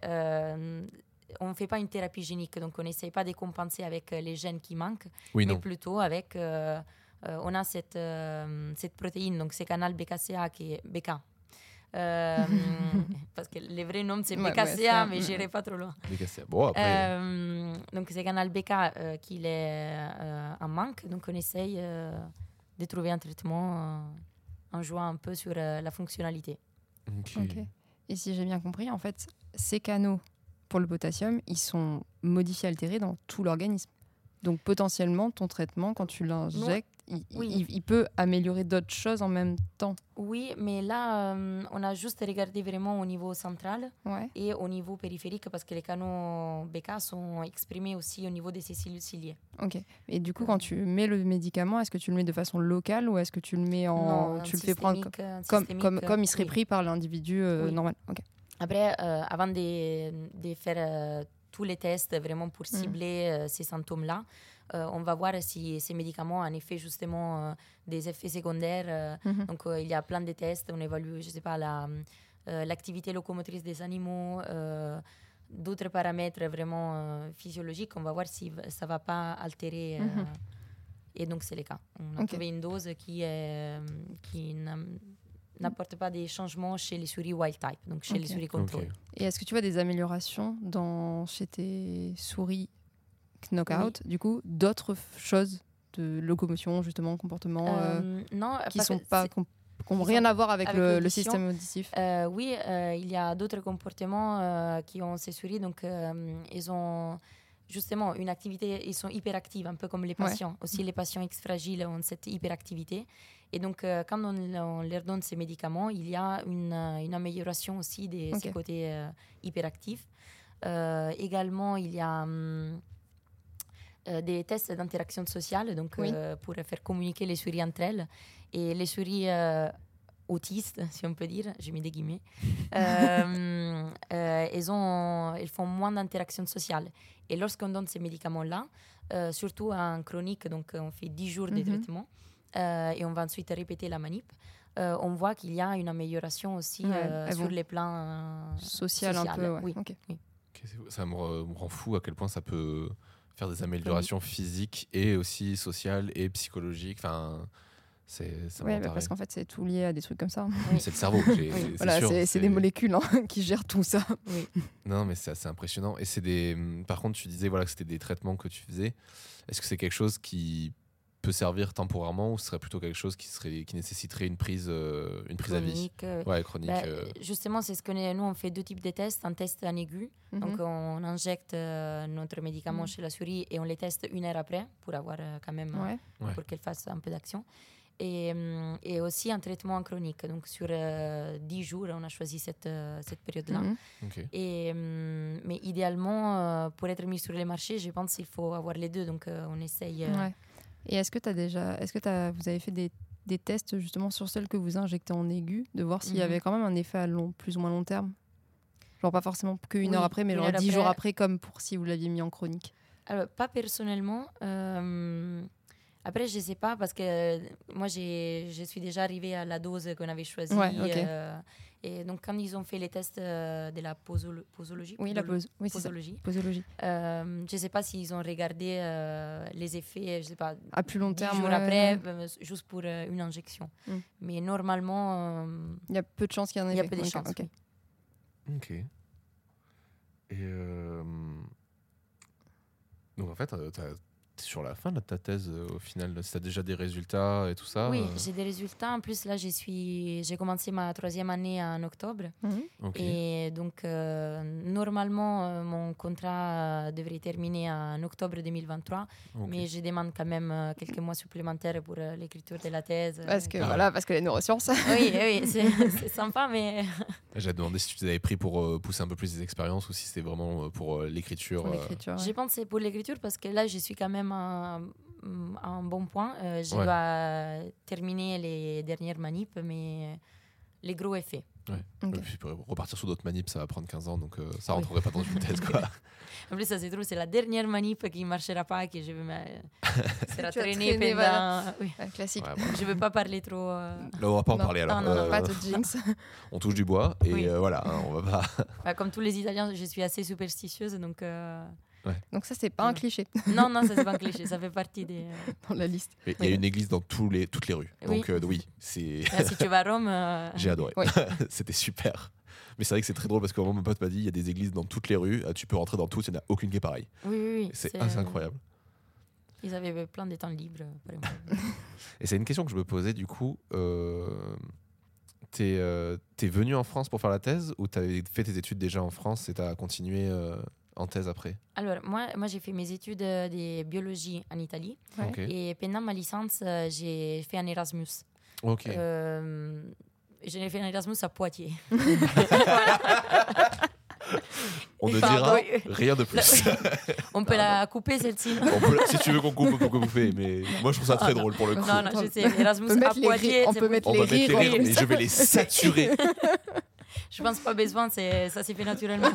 On ne fait pas une thérapie génique, donc on n'essaye pas de compenser avec euh, les gènes qui manquent, Oui, mais non. plutôt avec. euh, euh, on a cette, euh, cette protéine, donc c'est canal BKCA qui est BK. Euh, parce que le vrai nom c'est Ouais, ouais, BKCA, un- mais j'irai pas trop loin. C'est Bon après. Euh, donc c'est canal BK euh, qui est euh, en manque, donc on essaye euh, de trouver un traitement euh, en jouant un peu sur euh, la fonctionnalité. ok. Ok. Et si j'ai bien compris, en fait, ces canaux pour le potassium, ils sont modifiés, altérés dans tout l'organisme. Donc potentiellement, ton traitement, quand tu l'injectes, il, Oui. il- il peut améliorer d'autres choses en même temps. Oui, mais là, euh, on a juste regardé vraiment au niveau central Ouais. et au niveau périphérique parce que les canaux BK sont exprimés aussi au niveau de ces cellules ciliées. Ok. Et du coup, quand tu mets le médicament, est-ce que tu le mets de façon locale ou est-ce que tu le mets en, Non, tu le fais prendre comme, comme, comme il serait oui. pris par l'individu euh, Oui. normal. Ok. Après, euh, avant de, de faire euh, tous les tests vraiment pour Mm. cibler euh, ces symptômes-là, on va voir si ces médicaments ont en effet justement des effets secondaires. Mhm. Donc, il y a plein de tests. On évalue, je sais pas, la, l'activité locomotrice des animaux, d'autres paramètres vraiment euh, physiologiques. On va voir si ça va pas altérer. euh, Mhm. Et donc, c'est le cas. On a Ok. trouvé une dose qui, est, qui n'apporte pas des changements chez les souris wild type, donc chez les souris contrôle. Et est-ce que tu vois des améliorations dans, chez tes souris knockout, du coup, d'autres choses de locomotion, justement, comportement, euh, Euh, non, qui sont pas qui n'ont rien à voir avec, avec le, système auditif? Euh, oui, euh, il y a d'autres comportements euh, qui ont ces souris. Donc, euh, ils ont justement une activité, ils sont hyper actifs, un peu comme les Ouais. patients. Aussi, les patients X fragiles ont cette hyperactivité. Et donc, euh, quand on, on leur donne ces médicaments, il y a une, euh, une amélioration aussi de ces côtés euh, hyperactifs. Euh, également, il y a hum, des tests d'interaction sociale, donc Oui. pour faire communiquer les souris entre elles. Et les souris autistes, si on peut dire, j'ai mis des guillemets, euh, euh, elles, ont, elles font moins d'interaction sociale. Et lorsqu'on donne ces médicaments-là, euh, surtout en chronique, donc on fait 10 jours de Mhm. traitement euh, et on va ensuite répéter la manip, euh, on voit qu'il y a une amélioration aussi Ouais, euh, sur les plans euh, Social, un peu, ouais. oui. Ça me, re- me rend fou à quel point ça peut faire des améliorations physiques et aussi sociales et psychologiques. Enfin, c'est Ouais, bah, parce qu'en fait, c'est tout lié à des trucs comme ça. Oui. C'est le cerveau. Oui. c'est Voilà, des molécules hein, qui gèrent tout ça. Oui. Non, mais c'est assez impressionnant. Et c'est des. Par contre, tu disais voilà que c'était des traitements que tu faisais. Est-ce que c'est quelque chose qui peut servir temporairement ou ce serait plutôt quelque chose qui serait qui nécessiterait une prise euh, une prise à vie Chronique, euh, Ouais, chronique. bah, euh, Justement, c'est ce que nous, on fait deux types de tests. Un test en aigu, donc Mhm. on injecte euh, notre médicament Mhm. chez la souris et on les teste une heure après pour avoir euh, quand même, euh. Ouais. pour qu'elle fasse un peu d'action. Et, et aussi un traitement en chronique. Donc sur euh, 10 jours, on a choisi cette, euh, cette période-là. Mhm. Et, mais idéalement, euh, pour être mis sur les marchés, je pense qu'il faut avoir les deux. Donc euh, on essaye. euh, Ouais. Et est-ce que tu as déjà, est-ce que as, vous avez fait des, des tests justement sur celles que vous injectez en aigu, de voir s'il y Mhm. avait quand même un effet à long, plus ou moins long terme? Genre pas forcément qu'une Oui, heure après, mais genre dix jours après. comme pour si vous l'aviez mis en chronique. Alors, pas personnellement. euh, après, je sais pas parce que euh, moi, je suis déjà arrivée à la dose qu'on avait choisie. Ouais, ok. euh, et donc, quand ils ont fait les tests euh, de la posolo- posologie, Oui, la pose. Oui, posologie, Posologie. euh, je sais pas s'ils ont regardé euh, les effets, je sais pas, À plus long 10 terme. jours ouais, après, ouais. euh, juste pour euh, une injection. Mm. Mais normalement, euh, Il y a peu de chances qu'il y ait un il y a peu de chances. ok. oui. Ok. Et euh, donc en fait, euh, t'as- sur la fin de ta thèse euh, au final. Si t'as déjà des résultats et tout ça. Oui, euh, j'ai des résultats. En plus, là, je suis- j'ai commencé ma troisième année en octobre. Mhm. Et donc, euh, normalement, euh, mon contrat devrait terminer en octobre 2023, ok. mais je demande quand même quelques mois supplémentaires pour l'écriture de la thèse. Parce que Ah voilà, parce que les neurosciences. Oui, oui, c'est sympa, mais J'ai demandé si tu les avais pris pour pousser un peu plus des expériences ou si c'était vraiment pour l'écriture. euh, l'écriture. ouais. je pense que c'est pour l'écriture parce que là, je suis quand même un bon point. Euh, je Ouais. dois terminer les dernières manips, mais les gros effets. Ok. Et puis pour repartir sur d'autres manips, ça va prendre 15 ans, donc euh, ça Oui. rentrerait pas dans une thèse. Quoi. En plus, ça se trouve, c'est la dernière manip qui ne marchera pas que je vais me traîner pendant... voilà. Oui. Ouais, classique. Ouais, voilà. Je ne veux pas parler trop... euh, Là, on va pas en parler alors. Non, non, non, Euh, Pas on touche du bois et Oui. euh, voilà, hein, on va pas. Bah, comme tous les Italiens, je suis assez superstitieuse, donc euh, Donc ça, c'est pas un cliché non, non, ça c'est pas un cliché, ça fait partie des. dans la liste. Il y a une église dans tous les, toutes les rues. Oui. Donc euh, oui, c'est. Là, si tu vas à Rome, euh, J'ai adoré. Oui. C'était super. Mais c'est vrai que c'est très drôle parce que moment, mon pote m'a dit il y a des églises dans toutes les rues, ah, tu peux rentrer dans toutes, il n'y en a aucune qui est pareille. oui, oui, oui. C'est euh, incroyable. Ils avaient plein de temps libres. Et c'est une question que je me posais du coup. Euh, T'es euh, t'es venu en France pour faire la thèse ou t'avais fait tes études déjà en France et t'as continué euh, en thèse après Alors, moi, moi j'ai fait mes études euh, de biologie en Italie Ouais. Et pendant ma licence, euh, j'ai fait un Erasmus. Ok. Euh, j'ai fait un Erasmus à Poitiers. On ne dira rien de plus. On peut la couper celle-ci peut- si tu veux qu'on coupe, on peut couper. Mais moi, je trouve ça très drôle pour le coup. Non, non, je sais, Erasmus à Poitiers. rires- on peut mettre On les va mettre les rires, rires ça. je vais les saturer. Je pense pas besoin, c'est- ça s'est fait naturellement.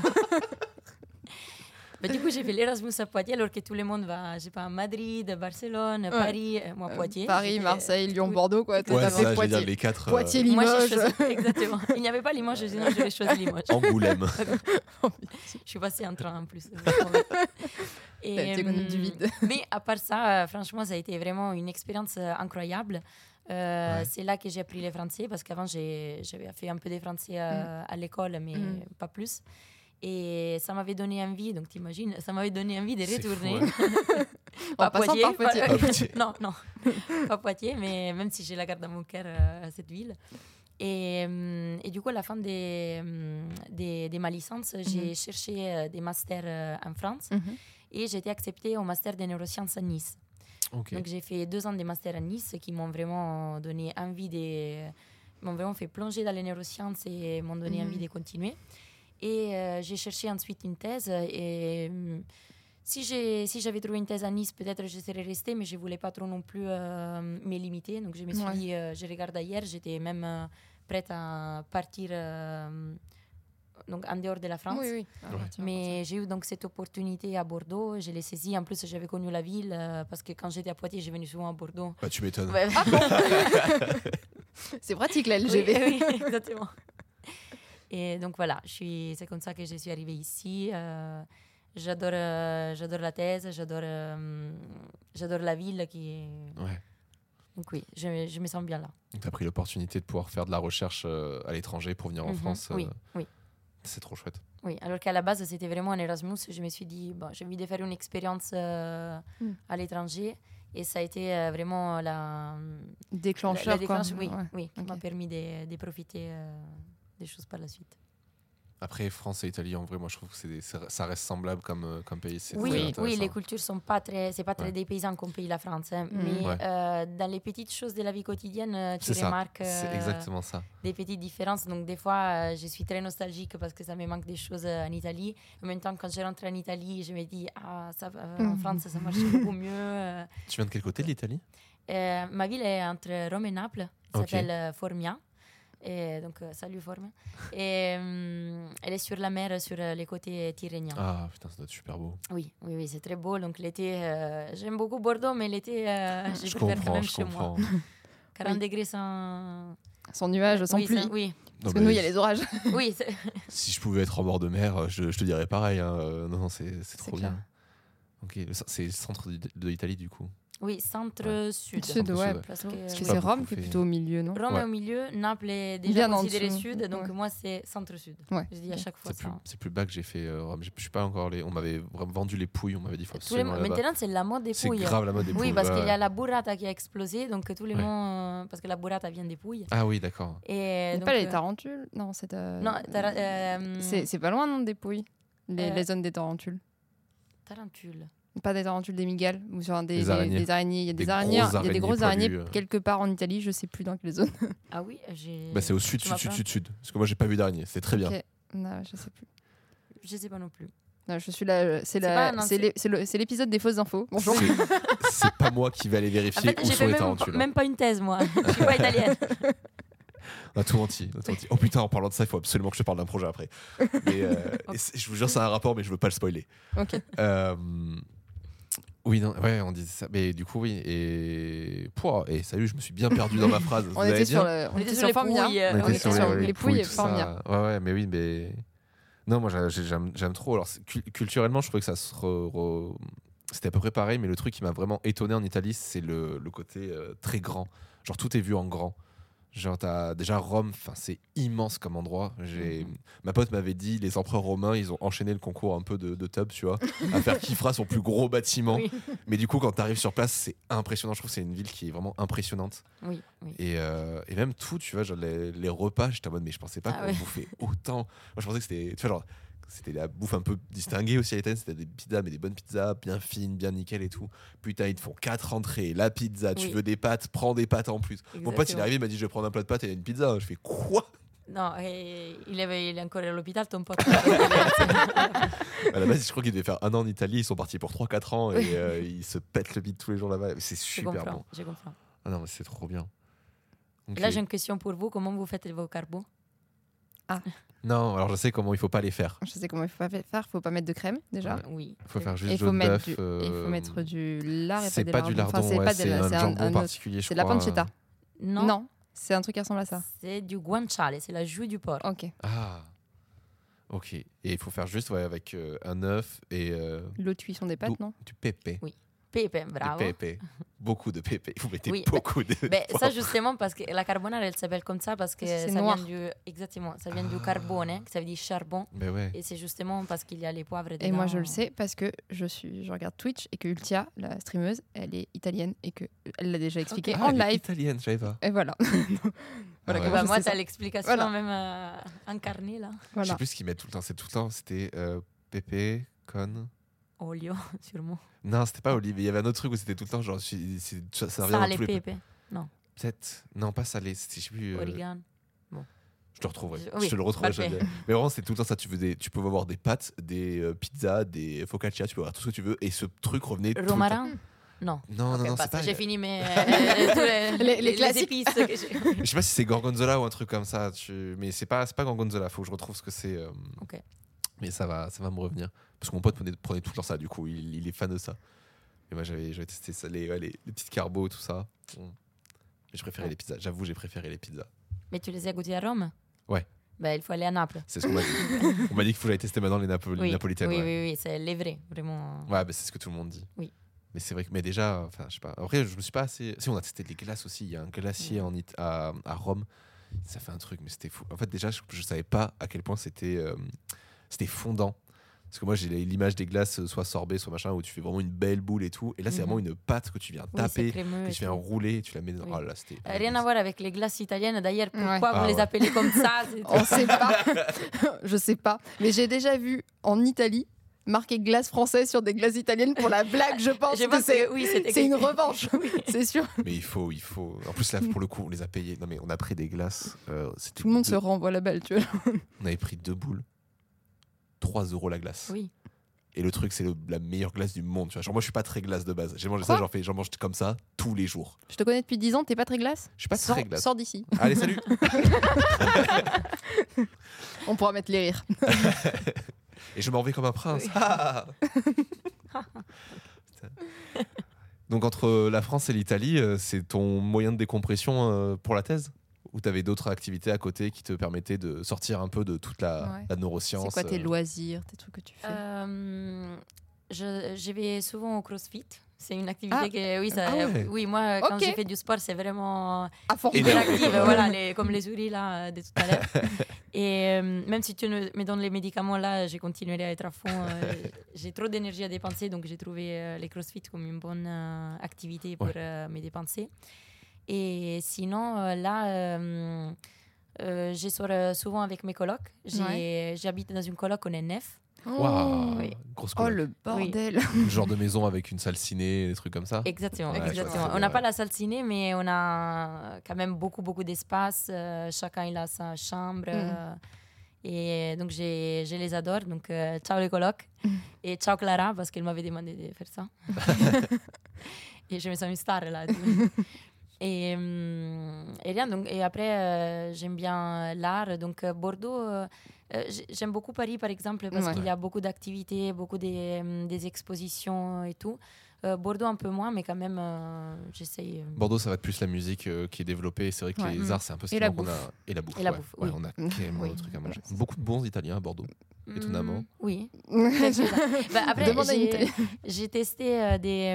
Bah, du coup, j'ai fait l'Erasmus à Poitiers alors que tout le monde va, je sais pas, à Madrid, Barcelone, Paris, euh, moi Euh, Poitiers. Paris, Marseille, Lyon. Bordeaux, quoi. Ouais, ça, Poitiers. dire les quatre. euh, Poitiers, Moi, j'ai Limoges. choisi, exactement. Il n'y avait pas Limoges, sinon j'aurais choisi Limoges. Angoulême. Je suis passée en train en plus. T'économies du vide. Mais à part ça, franchement, ça a été vraiment une expérience incroyable. Euh, Ouais. C'est là que j'ai appris le français parce qu'avant j'avais fait un peu de français à, à l'école, mais Mm. pas plus. Et ça m'avait donné envie, donc t'imagines, ça m'avait donné envie de retourner. fou, par Poitiers. pas- Poitiers. non, non, pas Poitiers, mais même si j'ai la garde dans mon cœur euh, à cette ville. Et, hum, et du coup, à la fin de, hum, de, de ma licence, j'ai cherché euh, des masters euh, en France. Mhm. Et j'ai été acceptée au master des neurosciences à Nice. Donc j'ai fait deux ans de master à Nice qui m'ont vraiment donné envie de... m'ont vraiment fait plonger dans les neurosciences et m'ont donné Mhm. envie de continuer. Et euh, j'ai cherché ensuite une thèse et hum, si j'ai si j'avais trouvé une thèse à Nice, peut-être je serais restée, mais je voulais pas trop non plus euh, me limiter. Donc je me suis Ouais. dit, euh, je regarde ailleurs, j'étais même euh, prête à partir euh, donc en dehors de la France. Oui, oui. Ouais. Mais j'ai eu donc cette opportunité à Bordeaux, je l'ai saisie. En plus, j'avais connu la ville euh, parce que quand j'étais à Poitiers, j'ai venu souvent à Bordeaux. Bah, tu m'étonnes. Ouais. C'est pratique la Oui, LGV. oui, exactement. Et donc voilà, je suis, c'est comme ça que je suis arrivée ici. euh, j'adore, euh, j'adore la thèse, j'adore, euh, j'adore la ville qui. Ouais. Donc oui, je, je me sens bien là. Tu as pris l'opportunité de pouvoir faire de la recherche euh, à l'étranger pour venir en Mhm. France. Oui, euh, oui. C'est trop chouette. Oui, alors qu'à la base, c'était vraiment un Erasmus. Je me suis dit, bon, j'ai envie de faire une expérience euh, Mm. à l'étranger. Et ça a été euh, vraiment la, Déclencheur, le quoi. déclenche- oui, Ouais. oui, qui m'a permis de, de profiter euh, des choses par la suite. Après, France et Italie, en vrai, moi, je trouve que c'est des- ça ça reste semblable comme, euh, comme pays. C'est Oui, oui, les cultures sont pas très, c'est pas très Ouais. dépaysant comme pays la France, hein, Mm. mais Ouais. euh, dans les petites choses de la vie quotidienne, euh, tu C'est ça. remarques C'est euh, exactement ça. des petites différences. Donc des fois, euh, je suis très nostalgique parce que ça me manque des choses en Italie. En même temps, quand je rentre en Italie, je me dis ah ça, euh, en Mm. France ça marche beaucoup mieux. euh. Tu viens de quel côté de l'Italie? Euh, ma ville est entre Rome et Naples. Ok. s'appelle Formia. Et donc, euh, salut Formia. Et hum, elle est sur la mer, sur euh, les côtés tyrrhéniens. Ah putain, ça doit être super beau. Oui, oui, oui, c'est très beau. Donc l'été, euh, j'aime beaucoup Bordeaux, mais l'été, euh, je, Je préfère quand comprends, même je chez comprends. moi. 40 Oui. degrés sans... Sans nuage, sans oui, pluie. ça- oui, Non, Parce que nous, il y a les orages. oui, Si je pouvais être en bord de mer, euh, je, je te dirais pareil. hein. Euh, Non, non, c'est trop clair. bien. Ok, c'est le centre de l'Italie du coup. Oui centre-sud. Sud, ouais. Parce que, oui. c'est Rome qui est plutôt au milieu, non Rome Ouais. est au milieu, Naples est déjà considéré sud, donc ouais. moi c'est centre-sud. Ouais. Je dis à chaque fois C'est plus, ça. c'est plus bas que j'ai fait euh, Rome. Je je suis pas encore allé. On m'avait vendu les pouilles. On m'avait dit faut les absolument. Maintenant, c'est la mode des C'est pouilles. grave la mode des pouilles. Oui, parce qu'il y a la burrata qui a explosé, donc tous les euh, parce que la burrata vient des pouilles. Ah oui, d'accord. Et pas les euh, tarentules? Non, c'est. euh, Non, euh, C'est c'est pas loin, non, des pouilles les, Euh, les zones des tarentules. tarentule. Pas des tarentules, des migales ou sur des, araignées. des araignées. Il y a des, Des araignées, il y a des grosses araignées poilues, euh. quelque part en Italie, je sais plus dans quelle zone. Ah oui, j'ai. Bah, c'est au sud, sud, sud, sud, sud. Parce que moi, j'ai pas vu d'araignée. C'est très bien. Non, je sais plus. Je sais pas non plus. Non, je suis là. C'est la- c'est l'épisode des fausses infos. Bonjour. C'est- pas moi qui vais aller En vérifier fait, où j'ai sont les même, tarentules. hein. même pas une thèse, moi. Je suis pas italienne. On a tout menti. on a tout menti. Oh putain, en parlant de ça, il faut absolument que je te parle d'un projet après. Mais, euh, je vous jure, c'est un rapport, mais je veux pas le spoiler. Ok. Euh, oui, non, ouais, on disait ça. Mais du coup, oui. Et. Pouah, et salut, je me suis bien perdu dans ma phrase. Vous On était sur, le, on On était était sur sur les pouilles, euh, On On était sur les, les pouilles et. Ouais, ouais, mais oui, mais. Non, moi j'ai- j'ai- j'aime trop. Alors, culturellement, je trouvais que ça se. re- C'était à peu près pareil, mais le truc qui m'a vraiment étonné en Italie, c'est le, le côté euh, très grand. Genre, tout est vu en grand. Genre, t'as déjà Rome, c'est immense comme endroit. J'ai Mhm. Ma pote m'avait dit, les empereurs romains, ils ont enchaîné le concours un peu de, de tub, tu vois, à faire qui fera son plus gros bâtiment. Oui. Mais du coup, quand t'arrives sur place, c'est impressionnant. Je trouve que c'est une ville qui est vraiment impressionnante. Oui, oui. Et, euh, et même tout, tu vois, genre les, les repas, j'étais en mode, mais je pensais pas Ah qu'on ouais. bouffait autant. Moi, je pensais que c'était, tu vois, genre, c'était la bouffe un peu distinguée aussi à l'italienne. C'était des pizzas, mais des bonnes pizzas, bien fines, bien nickel et tout. Putain, ils te font quatre entrées, la pizza, tu Oui. veux des pâtes, prends des pâtes en plus. Mon pote, il est arrivé, il m'a dit, je vais prendre un plat de pâtes et une pizza. Je fais quoi? Non, et il, avait, il est encore à l'hôpital, ton pote. À la base, je crois qu'il devait faire un an en Italie. Ils sont partis pour 3-4 ans et euh, ils se pètent le bide tous les jours là-bas. C'est super bon. je comprends. Ah non, mais c'est trop bien. Ok. Là, j'ai une question pour vous. Comment vous faites vos carbos? Non, alors je sais comment il faut pas les faire. Je sais comment il faut pas faire. faut pas mettre de crème déjà. Ouais. Oui. Il faut faire Et juste il faut jaune mettre d'œuf. du, et il euh, faut mettre du lard et C'est pas pas du lardon, Enfin, c'est ouais, pas de la- un c'est un- jambon un autre. particulier, C'est la crois. pancetta. Non, Non, c'est un truc qui ressemble à ça. c'est du guanciale, c'est la joue du porc. Ok. Ah, ok. Et il faut faire juste ouais, avec euh, un œuf et euh, L'eau de cuisson des pâtes, non? du pépé. Oui. Pepe, bravo. pépé. Beaucoup de pépé. Vous mettez Oui, beaucoup de. Ça justement parce que la carbonara elle s'appelle comme ça parce que ça noir. vient du exactement ça vient du Ah. carbone que ça veut dire charbon Ben ouais. et c'est justement parce qu'il y a les poivres dedans. Et moi, je le sais parce que je suis, je regarde Twitch et que Ultia, la streameuse, elle est italienne et que elle l'a déjà expliqué Ah, en elle est live. italienne, je savais pas. Et voilà. Ah Voilà ouais. Bah, je moi t'as l'explication Voilà. même euh, incarnée là. Je Voilà. sais plus ce qu'ils mettent tout le temps. C'est tout le temps. C'était euh, pépé, con. Olio, sûrement. Non, c'était pas olive. Il y avait un autre truc où c'était tout le temps genre. c'est- c'est- Ça, ça revient dans Sale, tous les pepe, Peut-être. Non, pas salé. C'était, je sais plus. euh, origano. je te le retrouverai. Je- te le retrouverai. je. Mais vraiment, c'était tout le temps ça. Tu, faisais, tu pouvais avoir des pâtes, des euh, pizzas, des focaccia, tu peux avoir tout ce que tu veux. Et ce truc revenait. tout le temps. Romarin Non. Non, non, non, c'est pas. J'ai fini mes, euh, les, Les- les classiques. épices. que Je sais pas si c'est gorgonzola ou un truc comme ça. Tu... Mais c'est pas, c'est pas gorgonzola. Faut que je retrouve ce que c'est. euh, Ok. Mais ça va, ça va me revenir. Parce que mon pote prenait, prenait tout le temps ça. Du coup, il, il est fan de ça. Et moi, j'avais, testé ça, les, ouais, les, les petites carbos, tout ça. Mais je préférais les pizzas. J'avoue, j'ai préféré les pizzas. Mais tu les as goûtés à Rome? Ouais. Ben, il faut aller à Naples. C'est ce qu'on m'a dit. On m'a dit qu'il faut j'aille tester maintenant les, les Oui, napolitaines. oui, ouais. oui, oui, c'est les vrais, vraiment. Ouais, bah, c'est ce que tout le monde dit. Oui. Mais c'est vrai que, mais déjà, enfin, je sais pas. Après, je me suis pas assez. Si, on a testé les glaces aussi. Il y a un glacier en It- à, à Rome. Ça fait un truc, mais c'était fou. En fait, déjà, je, je savais pas à quel point c'était euh, c'était fondant. Parce que moi, j'ai l'image des glaces, euh, soit sorbet, soit machin, où tu fais vraiment une belle boule et tout. Et là, c'est Mhm. vraiment une pâte que tu viens Oui, taper, crémeux que et tu viens tout. rouler, et tu la mets dans. Oui. Oh là, c'était. Euh, Rien à voir avec les glaces italiennes. D'ailleurs, pourquoi Ouais. vous Ah les ouais. appelez comme ça On sait pas. je sais pas. Mais j'ai déjà vu en Italie marqué glace française sur des glaces italiennes pour la blague, je pense Je que pense c'est que oui, une revanche, c'est sûr. Mais il faut, il faut. En plus, là, pour le coup, on les a payés. Non, mais on a pris des glaces. euh, Tout le monde deux- se renvoie la balle, tu vois. On avait pris deux boules. 3 euros la glace. Oui. Et le truc, c'est la meilleure glace du monde. Tu vois. Genre, moi, je suis pas très glace de base. J'ai mangé Quoi ça, j'en fais, j'en mange comme ça tous les jours. Je te connais depuis 10 ans, t'es pas très glace Je suis pas Sors, très glace. sors d'ici. Allez, salut On pourra mettre les rires. Et je m'en vais comme un prince. Oui. Ah. Donc, entre la France et l'Italie, euh, c'est ton moyen de décompression euh, pour la thèse? Ou t'avais d'autres activités à côté qui te permettaient de sortir un peu de toute la, Ouais. la neuroscience C'est quoi tes euh, loisirs, tes trucs que tu fais? Euh, je, je vais souvent au CrossFit. C'est une activité Ah. que, oui, ça, Ah ouais. oui, moi, quand Ok. j'ai fait du sport, c'est vraiment À fond. Et hyper active, voilà, les- comme les souris là, de tout à l'heure. Et euh, même si tu ne- me donnes les médicaments là, je continuerai à être à fond. euh, j'ai trop d'énergie à dépenser, donc j'ai trouvé euh, les CrossFit comme une bonne euh, activité pour Ouais. euh, me dépenser. Et sinon, euh, là, euh, euh, je sors souvent avec mes colocs. J'habite dans une coloc, on est neuf. Waouh Oui. Grosse Oh coloc. le bordel. Genre de maison avec une salle ciné, des trucs comme ça. Exactement, Ouais, exactement. On n'a pas la salle ciné, mais on a quand même beaucoup, beaucoup d'espace. Euh, chacun il a sa chambre. Euh, et donc, j'ai- je les adore. Donc, euh, ciao les colocs. Mhm. Et ciao Clara, parce qu'elle m'avait demandé de faire ça. et je me sens une star là. et, hum, et rien. Donc, et après, euh, j'aime bien l'art. Donc, euh, Bordeaux. euh, euh, j'ai- J'aime beaucoup Paris, par exemple, parce Ouais. qu'il y a beaucoup d'activités, beaucoup des, des expositions et tout. Euh, Bordeaux un peu moins, mais quand même, euh, j'essaye. euh, Bordeaux, ça va être plus la musique euh, qui est développée. C'est vrai que Ouais. les Mm. arts, c'est un peu ce Et qui la manque. On bouffe. a- Et la bouffe. Et la ouais. bouffe, Ouais, oui. on a Mm. carrément Oui. de trucs à manger. Voilà. Beaucoup de bons Italiens à Bordeaux. Étonnamment. hum, oui. Bah, après, j'ai- testé euh, des.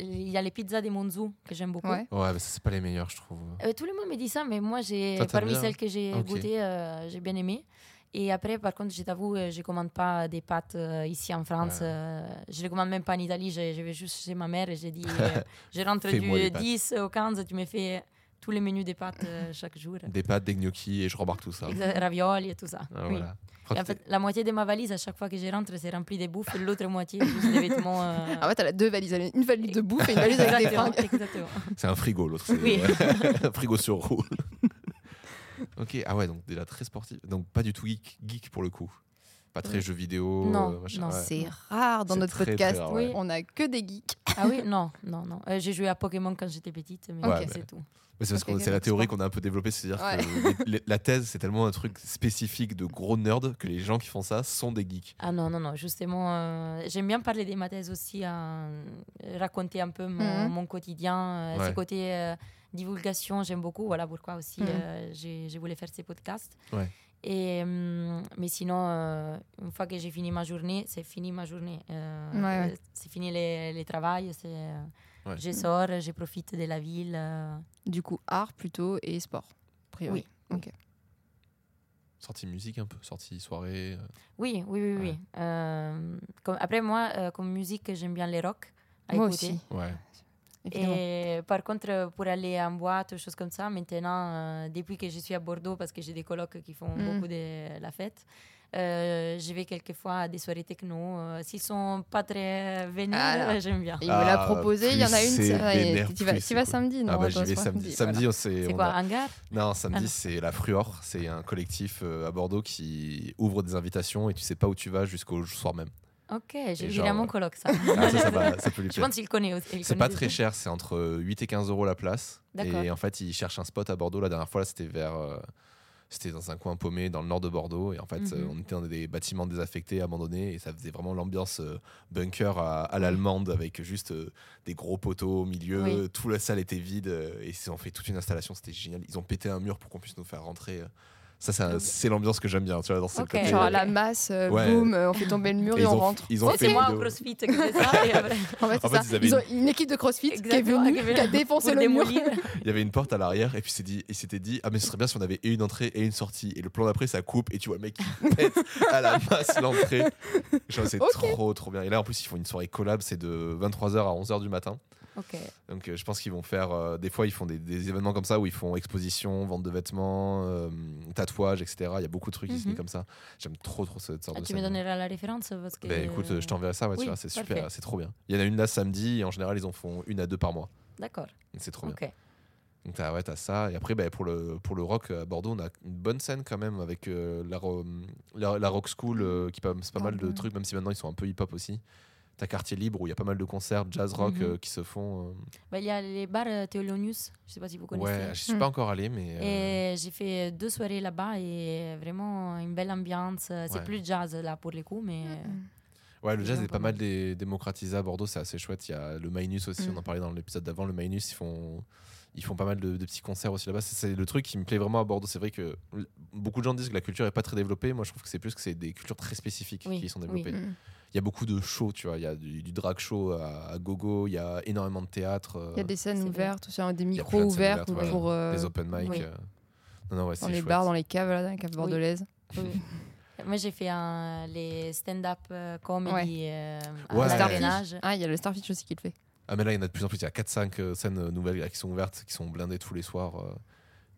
Il y a les pizzas des Monzou que j'aime beaucoup. Ouais. Ouais, mais c'est pas les meilleurs, je trouve. Euh, tout le monde me dit ça, mais moi, j'ai parmi bien celles que j'ai goûtées, euh, j'ai bien aimé. Et après, par contre, je t'avoue, euh, je commande pas des pâtes euh, ici en France. Ouais. euh, je les commande même pas en Italie. Je, je vais juste chez ma mère et j'ai dit euh, je rentre du les pâtes. 10 au 15, tu me fais tous les menus des pâtes euh, chaque jour. Des pâtes, des gnocchis et je rembarque tout ça. Ravioli et tout ça. Ah, oui. voilà. Et en fait, la moitié de ma valise, à chaque fois que je rentre, c'est rempli de bouffe. Et l'autre moitié, juste des vêtements. euh, Ah ouais, t'as deux valises. Une valise de bouffe et une valise avec des fringues. exactement. C'est un frigo, l'autre. Oui. un frigo sur roule. ok, ah ouais, donc déjà très sportif. Donc pas du tout geek, geek pour le coup. Pas très Euh, jeux vidéo. non, euh, machin, non, ouais. C'est rare dans notre très, très podcast. rare, ouais. On a que des geeks. Ah oui, non, non, non. Euh, j'ai joué à Pokémon quand j'étais petite, mais Ouais, c'est tout. Mais c'est parce que c'est la théorie qu'on a un peu développée, c'est-à-dire Ouais. que les- la thèse, c'est tellement un truc spécifique de gros nerds que les gens qui font ça sont des geeks. Ah non, non, non, justement, euh, j'aime bien parler des ma thèse aussi, raconter un peu mon, Mhm. mon quotidien, euh, Ouais. ce côté euh, divulgation, j'aime beaucoup. Voilà pourquoi aussi Mhm. euh, j'ai j'ai voulu faire ces podcasts. Ouais. Et, hum, mais sinon, euh, une fois que j'ai fini ma journée, c'est fini ma journée. Euh, Ouais, ouais. euh, C'est fini les, les travails, euh, je sors, je profite de la ville. euh, Du coup, art plutôt et sport. a priori. Ok. Sortie musique un peu, sortie soirée. euh, Oui, oui, oui. oui. Euh, comme, après, moi, euh, comme musique, j'aime bien les rock. à Moi écouter. aussi. Ouais. Évidemment. Et par contre, pour aller en boîte, choses comme ça, maintenant, euh, depuis que je suis à Bordeaux, parce que j'ai des colocs qui font Mm. beaucoup de la fête, Euh, je vais quelquefois à des soirées techno. Euh, S'ils sont pas très vénères, Ah là. euh, j'aime bien. Il me l'a Ah, proposé, il y en a une. Tu vas, tu vas cool. samedi, non Ah bah j'y vais samedi. voilà. Samedi, C'est on quoi, a- hangar Non, samedi, Ah c'est la Fruor. C'est un collectif euh, à Bordeaux qui ouvre des invitations et tu sais pas où tu vas jusqu'au soir même. Ok, vais genre, mon coloc ça. Ah, ça, ça, va- ça peut lui je pense qu'il connaît aussi. il C'est pas très cher, c'est entre 8 et 15 euros la place. Et en fait, ils cherchent un spot à Bordeaux. La dernière fois, c'était vers. euh, c'était dans un coin paumé dans le nord de Bordeaux. Et en fait, Mhm. euh, on était dans des bâtiments désaffectés, abandonnés. Et ça faisait vraiment l'ambiance euh, bunker à, à l'allemande avec juste euh, des gros poteaux au milieu. Oui. Toute la salle était vide. et ils ont fait toute une installation. C'était génial. Ils ont pété un mur pour qu'on puisse nous faire rentrer. Ça, c'est un- l'ambiance que j'aime bien. Tu vois, dans ce Ok. côté, Genre euh, à la masse, euh, Ouais. boum, euh, on fait tomber le mur Et on ont- rentre. ils ont fait c'est moi vidéo. CrossFit qui fait ça. et après- En fait, c'est En fait, ça. ils avaient Ils une- ont une équipe de CrossFit qui est Exactement, venue, qui est venue qui a défoncé le mur. il y avait une porte à l'arrière et puis c'est dit, il s'était dit ah mais ce serait bien si on avait et une entrée et une sortie et le plan d'après ça coupe et tu vois le mec qui pète à la masse l'entrée genre c'est trop trop bien et là en plus ils font une soirée collab c'est de 23h à 11h du matin Ok. donc euh, je pense qu'ils vont faire euh, des fois ils font des, des événements comme ça où ils font exposition vente de vêtements euh, tatouages etc il y a beaucoup de trucs ici Mhm. comme ça j'aime trop trop cette sorte Ah, de tu me donneras la référence parce que. Ben, écoute je t'enverrai ça ouais, tu Oui, vois, c'est super c'est trop bien il y en a une là samedi et en général ils en font une à deux par mois D'accord. C'est trop bien Ok. Donc t'as ouais, ça. Et après, bah, pour, le, pour le rock à Bordeaux, on a une bonne scène quand même avec euh, la, la, la Rock School, euh, qui passe pas mal de trucs, même si maintenant ils sont un peu hip-hop aussi. T'as Quartier Libre où il y a pas mal de concerts jazz rock Mhm. euh, qui se font. euh. Bah, Il y a les bars euh, Théolonius, je sais pas si vous connaissez. Ouais, je suis Mm. pas encore allé, mais. euh, Et j'ai fait deux soirées là-bas et vraiment une belle ambiance. C'est Ouais. plus jazz là pour les coups, mais Ouais, le jazz est pas pas mal mal. dé- démocratisé à Bordeaux, c'est assez chouette. Il y a le Minus aussi, Mm. on en parlait dans l'épisode d'avant. Le Minus, ils font, ils font pas mal de, de petits concerts aussi là-bas. C'est- le truc qui me plaît vraiment à Bordeaux. C'est vrai que beaucoup de gens disent que la culture est pas très développée. Moi, je trouve que c'est plus que c'est des cultures très spécifiques Oui, qui sont développées. Mm. Il y a beaucoup de shows, tu vois. Il y a du, du drag show à, à gogo, il y a énormément de théâtre, euh, Il y a des scènes c'est vrai. ouvertes, aussi, des micros scènes ouverts pour, euh, des open mic. oui. euh. Non, non, ouais, dans c'est les chouette. bars, dans les caves, là, dans les caves bordelaise. oui. Moi, j'ai fait un- les stand-up euh, comedy euh, à Ouais. Starfish. Ah, il y a le Starfish aussi qui le fait. Ah, mais là, il y en a de plus en plus. Il y a 4-5 euh, scènes euh, nouvelles là, qui sont ouvertes, qui sont blindées tous les soirs.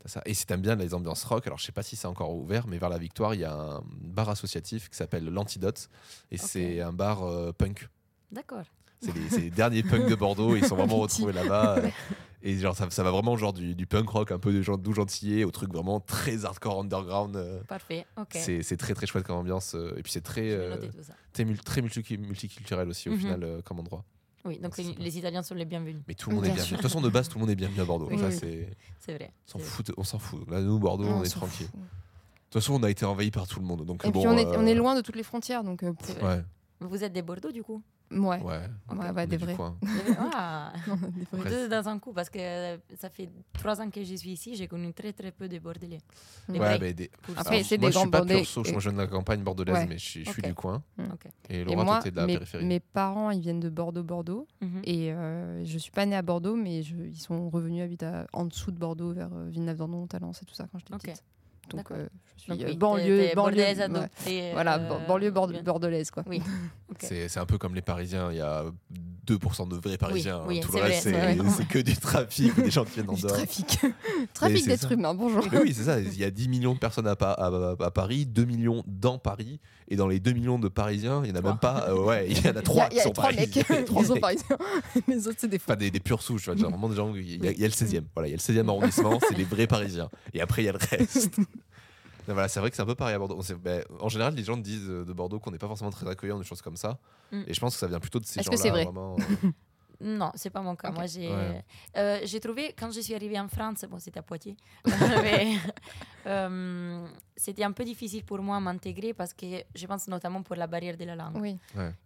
Ça. Et si t'aimes bien les ambiances rock, alors je sais pas si c'est encore ouvert, mais vers la Victoire, il y a un bar associatif qui s'appelle l'Antidote. Et c'est un bar euh, punk. D'accord. C'est les, derniers punks de Bordeaux. Ils sont vraiment retrouvés là-bas. euh, et genre, ça, ça va vraiment genre du, du punk rock, un peu de d'où gentillé, au truc vraiment très hardcore underground. euh. Parfait. Ok. C'est très très chouette comme ambiance. euh, et puis c'est très, très, mul- très multi- multiculturel aussi au Mhm. final comme endroit. Oui, donc c'est les, les Italiens sont les bienvenus. Mais tout le monde est Bien bienvenu. sûr. De toute façon, de base, tout le monde est bienvenu à Bordeaux. Oui, c'est. Vrai. s'en fout, on s'en fout. Là, nous, Bordeaux, on, On est tranquille. fout. De toute façon, on a été envahi par tout le monde. Donc, Et bon, puis on est, euh, on est loin de toutes les frontières, donc euh. Ouais, Vous êtes des Bordeaux du coup? Ouais. ouais. Ouais, des vrais. Ah, deux dans un coup parce que euh, ça fait trois ans que je suis ici, j'ai connu très très peu de Bordelais. Des Ouais, mais des- Après, c'est moi, des je suis grands pas pur souche. et- Moi, je viens de la campagne bordelaise, Ouais. mais je, suis- je suis du coin. Ok. Et Et Laurent, moi, toi, de la mes, périphérie. mes parents, ils viennent de Bordeaux-Bordeaux. Mhm. Et euh, je suis pas née à Bordeaux, mais je- ils sont revenus habiter en dessous de Bordeaux, vers euh, Villeneuve-d'Andon, Talence et tout ça quand j'étais Ok. petite. Donc euh, je suis Donc, euh, oui, banlieue, banlieue, bordelaise ouais. adoptée, Voilà, euh, ban- banlieue bord- bien. bordelaise quoi. Oui. C'est c'est un peu comme les Parisiens. Il y a 2% de vrais Parisiens. oui, Tout le reste, c'est que du trafic, des gens qui viennent en dehors. trafic. trafic d'êtres humains, bonjour. Mais oui, c'est ça. Il y a 10 millions de personnes à, Pa- à- à- à Paris, 2 millions dans Paris. Et dans les 2 millions de Parisiens, il y en a même pas. euh, ouais, il y en a 3 Il y a, il y qui a sont trois mecs, parisiens. Il y a trois ils sont mecs. parisiens. Les autres, c'est des faux. Enfin, des, des pures souches, tu vois, genre vraiment des gens. Il y, a, il y a le 16e. Voilà, il y a le 16e arrondissement, c'est les vrais Parisiens. Et après, il y a le reste. Voilà, c'est vrai que c'est un peu pareil à Bordeaux. On sait- ben, en général, les gens disent euh, de Bordeaux qu'on n'est pas forcément très accueillant, des choses comme ça. Mm. Et je pense que ça vient plutôt de ces Est-ce gens-là. que c'est vrai vraiment, euh, Non, c'est pas mon cas. Moi, j'ai Ouais. euh, j'ai trouvé quand je suis arrivée en France, bon, c'était à Poitiers, euh, c'était un peu difficile pour moi à m'intégrer parce que je pense notamment pour la barrière de la langue. Oui.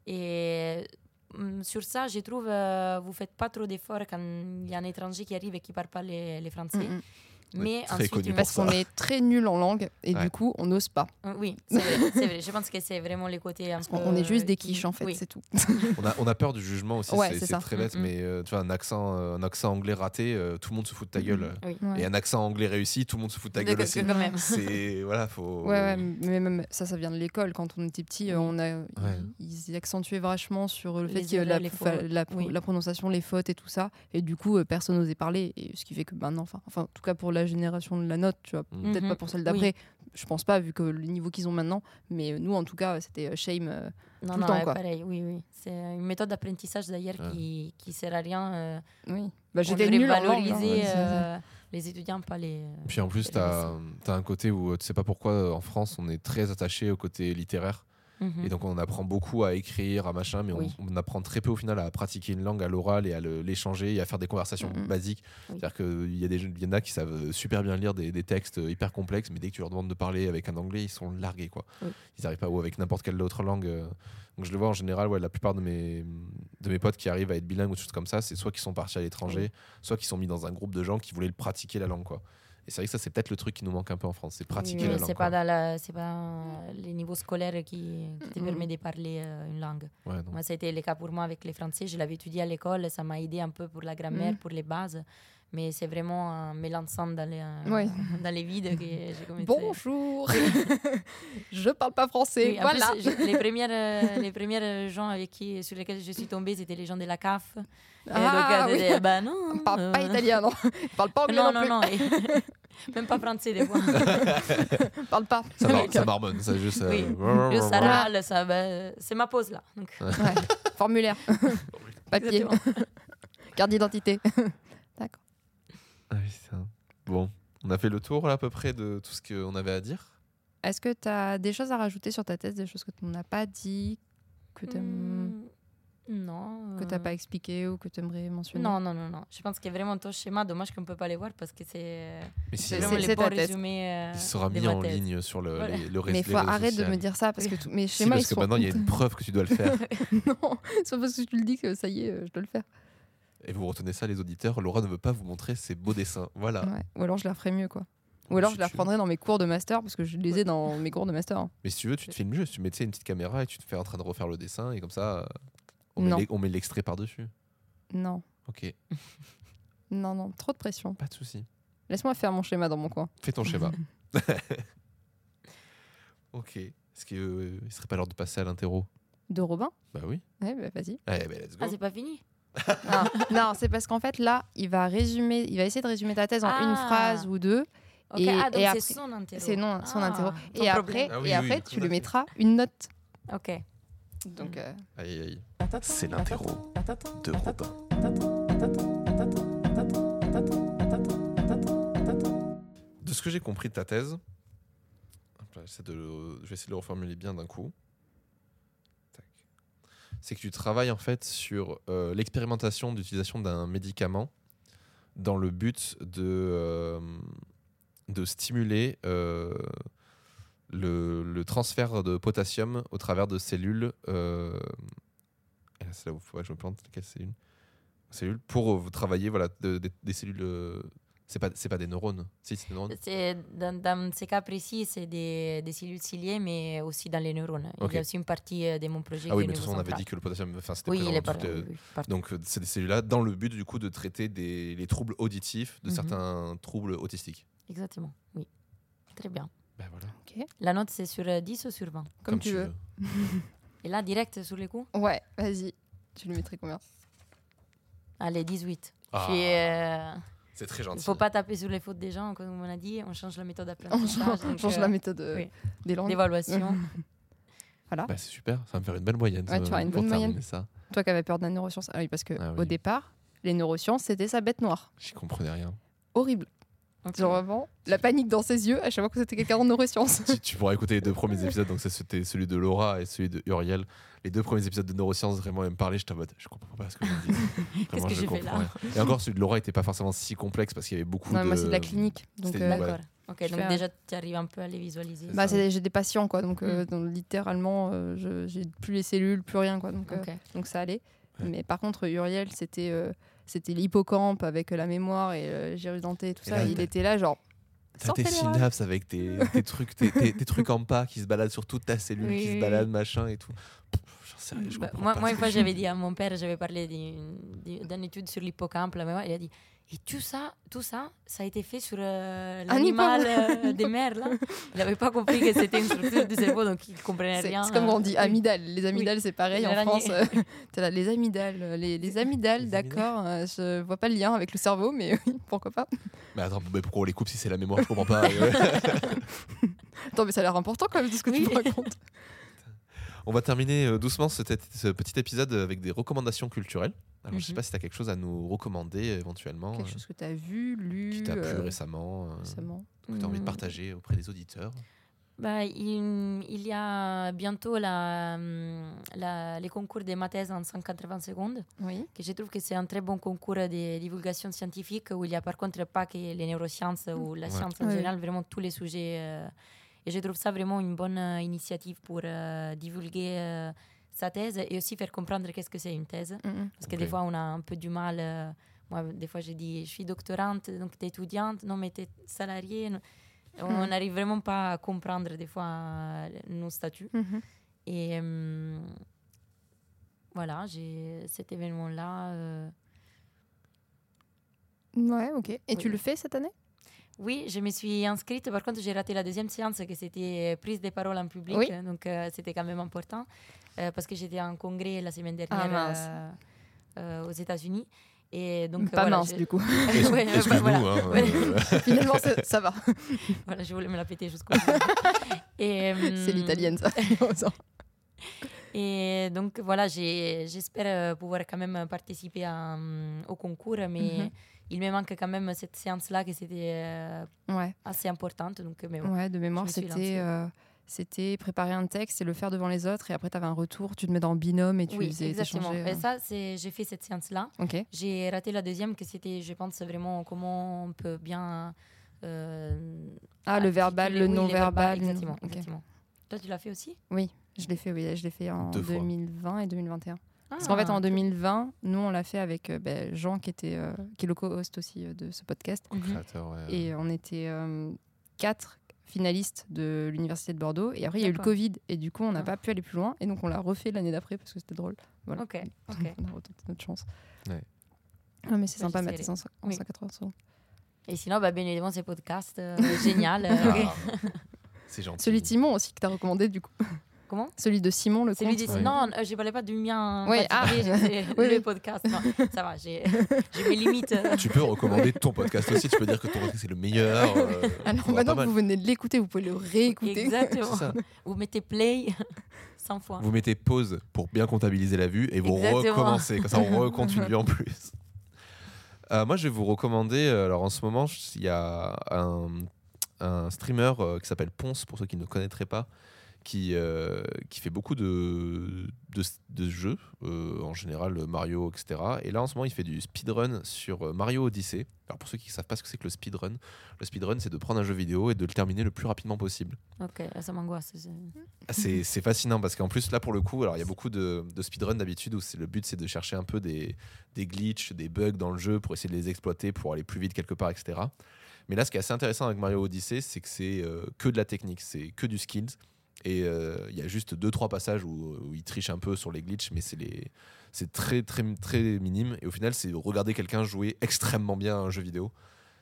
Et hum, sur ça, je trouve euh, vous faites pas trop d'efforts quand il y a un étranger qui arrive et qui parle pas les, les français. Mm, mm. Mais Très ensuite, Parce qu'on est très nul en langue et Ouais. du coup, on n'ose pas. Euh, Oui, c'est vrai, c'est vrai. Je pense que c'est vraiment les côtés un peu. On est juste des qui- quiches en fait, oui. c'est tout. on, a, on a peur du jugement aussi, Ouais, c'est très bête, Mm, mm. mais euh, tu vois, un accent, euh, un accent anglais raté, euh, tout le monde se fout de ta gueule. Oui. Ouais. Et un accent anglais réussi, tout le monde se fout de ta gueule aussi. quand même. C'est. Voilà, faut. Ouais, ouais, mais même ça, ça vient de l'école. Quand on était petit, on a, Ouais. ils, ils accentuaient vachement sur le fait Les que la, les prononciation, les fautes et tout ça. Et du coup, personne n'osait parler. Et ce qui fait que maintenant, enfin, enfin, en tout cas pour la génération de la note, tu vois. Mhm. Peut-être pas pour celle d'après. Je pense pas, vu que le niveau qu'ils ont maintenant. Mais nous, en tout cas, c'était euh, shame. euh, Non, Tout le non, temps, ouais, quoi. pareil, oui, oui. C'est une méthode d'apprentissage d'ailleurs Ouais. qui, qui sert à rien. euh, oui. Bah, j'étais nulle hein, valoriser euh, les étudiants, pas les. Puis en plus, tu as, un côté où euh, tu sais pas pourquoi en France on est très attaché au côté littéraire. Mhm. Et donc on apprend beaucoup à écrire, à machin, mais on- Oui. on, apprend très peu au final à pratiquer une langue à l'oral et à l'échanger et à faire des conversations Mhm. basiques. Oui. C'est-à-dire qu'il y, a des y en a qui savent super bien lire des, des textes hyper complexes, mais dès que tu leur demandes de parler avec un anglais, ils sont largués. Quoi. Oui. Ils n'arrivent pas, ou avec n'importe quelle autre langue. euh. Donc je le vois en général, ouais, la plupart de mes, de mes potes qui arrivent à être bilingues ou des choses comme ça, c'est soit qui sont partis à l'étranger, soit qui sont mis dans un groupe de gens qui voulaient le pratiquer la langue. Quoi. Et c'est vrai que ça, c'est peut-être le truc qui nous manque un peu en France, c'est pratiquer Oui, la mais langue. c'est pas dans la, c'est pas les niveaux scolaires qui, qui te Mhm. permet de parler euh, une langue. Ouais. Moi, ça a été le cas pour moi avec les français. Je l'avais étudié à l'école, ça m'a aidé un peu pour la grammaire, Mhm. pour les bases. Mais c'est vraiment en m'élançant dans les, euh, Ouais. dans les vides que j'ai commencé. Bonjour Je parle pas français, Oui, voilà plus, je- les premières, euh, les premières gens avec qui, sur lesquels je suis tombée, c'était les gens de la CAF. Et Ah, euh, oui. bah non. On parle pas euh, italien, non On parle pas anglais Non, non, non, plus. non. et- Même pas français, des fois. On parle pas. Ça, mar- ça marmonne, ça juste. euh, Oui. Juste, ça râle, ça, bah, c'est ma pause là. Donc, Ouais. Formulaire. Papier. Carte d'identité. Ah oui, c'est un- Bon, on a fait le tour là, à peu près de tout ce qu'on avait à dire. Est-ce que tu as des choses à rajouter sur ta thèse, des choses que tu n'as pas dit, que tu Non. que euh, t'as pas expliqué ou que tu aimerais mentionner Non, non, non, non. Je pense qu'il y a vraiment ton schéma. Dommage qu'on ne peut pas les voir parce que c'est Mais si, C'est- thèse. résumés. euh, il sera mis en ligne sur le, Voilà. les, le ré- Mais faut arrêter de me dire ça parce que tous mes Si, schémas parce ils que sont maintenant il y a une preuve que tu dois le faire. non, c'est parce que tu le dis que ça y est, euh, je dois le faire. Et vous retenez ça, les auditeurs. Laura ne veut pas vous montrer ses beaux dessins. Voilà. Ouais. Ou alors je la ferai mieux quoi. Ou alors Si je la tu veux. reprendrai dans mes cours de master parce que je les ai dans mes cours de master. hein. Mais si tu veux, tu te filmes juste. Tu mets tu une petite caméra et tu te fais en train de refaire le dessin. Et comme ça, euh, on met l'e- l'extrait par-dessus. Non, Ok, non, non, trop de pression. pas de souci. Laisse-moi faire mon schéma dans mon coin. Fais ton schéma. ok. Est-ce qu'il ne serait pas l'heure de passer à l'interro De Robin Bah oui. Ouais, bah vas-y. Allez, bah, let's go. Ah, c'est pas fini non, non, c'est parce qu'en fait là, il va résumer, il va essayer de résumer ta thèse en une Ah. phrase ou deux. Et- ah, c'est après- son interro. C'est non, son Ah, interro. Et après. Ah oui, et oui, après oui, tu fait. mettras une note. Ok. Donc, euh, Aïe, aïe. C'est l'interro de Robin. De ce que j'ai compris de ta thèse, de le- je vais essayer de le reformuler bien d'un coup. C'est que tu travailles en fait sur euh, l'expérimentation d'utilisation d'un médicament dans le but de, euh, de stimuler euh, le, le transfert de potassium au travers de cellules. euh, c'est là où que je me plante. Quelles cellules Cellules pour euh, travailler voilà, de- de- des cellules. euh, c'est pas, pas des neurones. Si, c'est des neurones. Dans, dans ces cas précis, c'est des, des cellules ciliées, mais aussi dans les neurones. Ok. Il y a aussi une partie euh, de mon projet Ah oui, mais de toute façon, on avait dit que le potassium, enfin, c'était Oui, présent toutes les- oui. Donc, euh, c'est des cellules-là dans le but du coup de traiter des, les troubles auditifs de Mhm. certains troubles autistiques. Exactement, oui. Très bien. Ben voilà. La note, c'est sur euh, 10 ou sur 20 comme, tu veux. Et là, direct sur les coups Ouais, vas-y. Tu lui mettrais combien? Allez, 18. Ah, Puis, euh, c'est très il gentil. ne faut pas taper sur les fautes des gens, comme on a dit. On change la méthode On d'apprentissage. change, donc, change euh, la méthode euh, oui. des langues. d'évaluation. Voilà. Bah, c'est super, ça va me faire une belle moyenne. Ouais, ça, tu auras une bonne moyenne. terminer ça. Toi qui avais peur de la neuroscience. Ah oui, parce que Ah oui. départ, les neurosciences, c'était sa bête noire. J'y comprenais rien. Horrible. Genre vraiment, la panique dans ses yeux à chaque fois que c'était quelqu'un en neurosciences. tu, tu pourras écouter les deux premiers épisodes, donc c'était celui de Laura et celui de Uriel. Les deux premiers épisodes de neurosciences, vraiment, elle me parlait, j'étais en mode, je comprends pas ce que vous dites. Vraiment, que je j'ai fait comprends là rien. Et encore, celui de Laura était pas forcément si complexe parce qu'il y avait beaucoup Non, de. moi, c'est de la clinique. Donc, euh, ouais. D'accord. Ok, donc déjà, tu arrives un peu à les visualiser. bah, j'ai des patients, quoi. Donc, euh, Mm. donc, littéralement, euh, je- j'ai plus les cellules, plus rien, quoi. Donc, euh, donc ça allait. Ouais. Mais par contre, Uriel, c'était euh, c'était l'hippocampe avec la mémoire et le gyrus denté et tout Et ça. là, il était là, genre. T'as tes rats. synapses avec tes, tes trucs, tes, tes- tes trucs en pas qui se baladent sur toute ta cellule, Oui, qui se baladent, machin et tout. Sérieux, Bah, moi, pas moi, une fois, j'avais dit à mon père, j'avais parlé d'une d'une étude sur l'hippocampe, la mémoire, il a dit Et tout ça, tout ça, ça a été fait sur euh, l'animal euh, des mers, là. Il n'avait pas compris que c'était une structure du cerveau, donc il ne comprenait C'est rien. c'est comme on dit amygdales. Les amygdales, c'est pareil en. France. euh, là, les amygdales, les, les amygdales, d'accord. euh, je vois pas le lien avec le cerveau, mais oui, pourquoi pas. Mais attends, mais pourquoi on les coupe si c'est la mémoire Je comprends pas. Attends, mais ça a l'air important quand même tout ce que tu Oui. me racontes. On va terminer euh, doucement ce petit épisode avec des recommandations culturelles. Alors, je sais Mhm. pas si tu as quelque chose à nous recommander éventuellement, Quelque euh, chose que tu as vu, lu qui t'a plu euh, récemment, euh, récemment. que tu as envie de Mm. partager auprès des auditeurs. Bah, il, il y a bientôt la, hum, la- les concours des mathèses en 180 secondes, Oui. que je trouve que c'est un très bon concours de divulgation scientifique où il n'y a par contre pas que les neurosciences ou la Ouais. science en Oui. général, vraiment tous les sujets. euh, et je trouve ça vraiment une bonne euh, initiative pour euh, divulguer euh, sa thèse et aussi faire comprendre qu'est-ce que c'est une thèse. Mhm. Parce que des fois, on a un peu du mal. euh, moi, des fois, j'ai dit, je suis doctorante, donc tu es étudiante, non, mais tu es salariée. non. On Mhm. n'arrive vraiment pas à comprendre des fois nos statuts. Et euh, voilà, j'ai cet événement-là. euh, Ouais, ok. Et tu le fais cette année? Oui, je me suis inscrite. Par contre, j'ai raté la deuxième séance, que c'était prise de parole en public. Oui. Donc, euh, c'était quand même important. euh, parce que j'étais en congrès la semaine Ah, dernière euh, euh, aux États-Unis. Et donc, Pas voilà, mince je- du coup. Ouais, bah, voilà. hein, euh, Finalement, ça, ça va. Voilà, je voulais me la péter jusqu'au bout. et, C'est euh, l'italienne, ça. Et donc voilà, j'espère euh, pouvoir quand même participer à, euh, au concours, mais Mhm. Il me manque quand même cette séance-là qui c'était euh, ouais. assez importante. Donc, mais bon. ouais, de mémoire, c'était. euh, C'était préparer un texte et le faire devant les autres, et après tu avais un retour, tu te mets dans le binôme et tu oui, faisais exactement. échanger, Et euh. ça, c'est- j'ai fait cette séance-là. Ok. J'ai raté la deuxième, que c'était, je pense, vraiment comment on peut bien. euh, Ah, le verbal, le oui, non-verbal. Exactement. Toi, tu l'as fait aussi? Oui, je l'ai fait, oui, je l'ai fait en Deux fois. 2020 et 2021. Parce qu'en fait, en Ah, 2020, nous, on l'a fait avec euh, ben, Jean, qui, était, euh, qui est le co-host aussi euh, de ce podcast. mhm. créateur, ouais. Et on était euh, quatre finalistes de l'Université de Bordeaux. Et après, il y a eu le. Covid. Et du coup, on n'a Ah. pas pu aller plus loin. Et donc, on l'a refait l'année d'après parce que c'était drôle. Voilà. Ok, ok. on a retenté notre chance. Ouais. Ah, mais c'est sympa. Mathis, en en Oui. 180 secondes. Et sinon, bah, bien évidemment, ces podcasts, euh, génial. euh, Ah, c'est gentil. Celui de Simon aussi que tu as recommandé, du coup. Comment Celui de Simon, le Celui compte. de... Ouais. Non, euh, je parlais pas du mien. Oui, particulier, ah. Oui, le oui. podcast. Non, ça va, j'ai mes limites. Tu peux recommander ton podcast aussi. Tu peux dire que ton podcast c'est le meilleur. euh, Alors aura maintenant que vous venez de l'écouter, vous pouvez le réécouter. Exactement. Vous mettez play 100 fois. Vous mettez pause pour bien comptabiliser la vue et vous Exactement. recommencez. Comme ça, on recompte une vue en plus. Euh, moi, je vais vous recommander. Alors, en ce moment, il y a un, un streamer euh, qui s'appelle Ponce, pour ceux qui ne connaîtraient pas, qui, euh, qui fait beaucoup de, de, de jeux, euh, en général Mario, etc. Et là, en ce moment, il fait du speedrun sur euh, Mario Odyssey. Alors, pour ceux qui ne savent pas ce que c'est que le speedrun, le speedrun, c'est de prendre un jeu vidéo et de le terminer le plus rapidement possible. Ok, là, ça m'angoisse. c'est- Ah, C'est fascinant parce qu'en plus, là, pour le coup, alors il y a beaucoup de, de speedrun d'habitude où le but, c'est de chercher un peu des, des glitches, des bugs dans le jeu pour essayer de les exploiter, pour aller plus vite quelque part, etc. Mais là, ce qui est assez intéressant avec Mario Odyssey, c'est que c'est euh, que de la technique, c'est que du skills. Et euh, il y a juste deux trois passages où, où il triche un peu sur les glitches, mais c'est les c'est très très très minime. Et au final, c'est regarder quelqu'un jouer extrêmement bien à un jeu vidéo.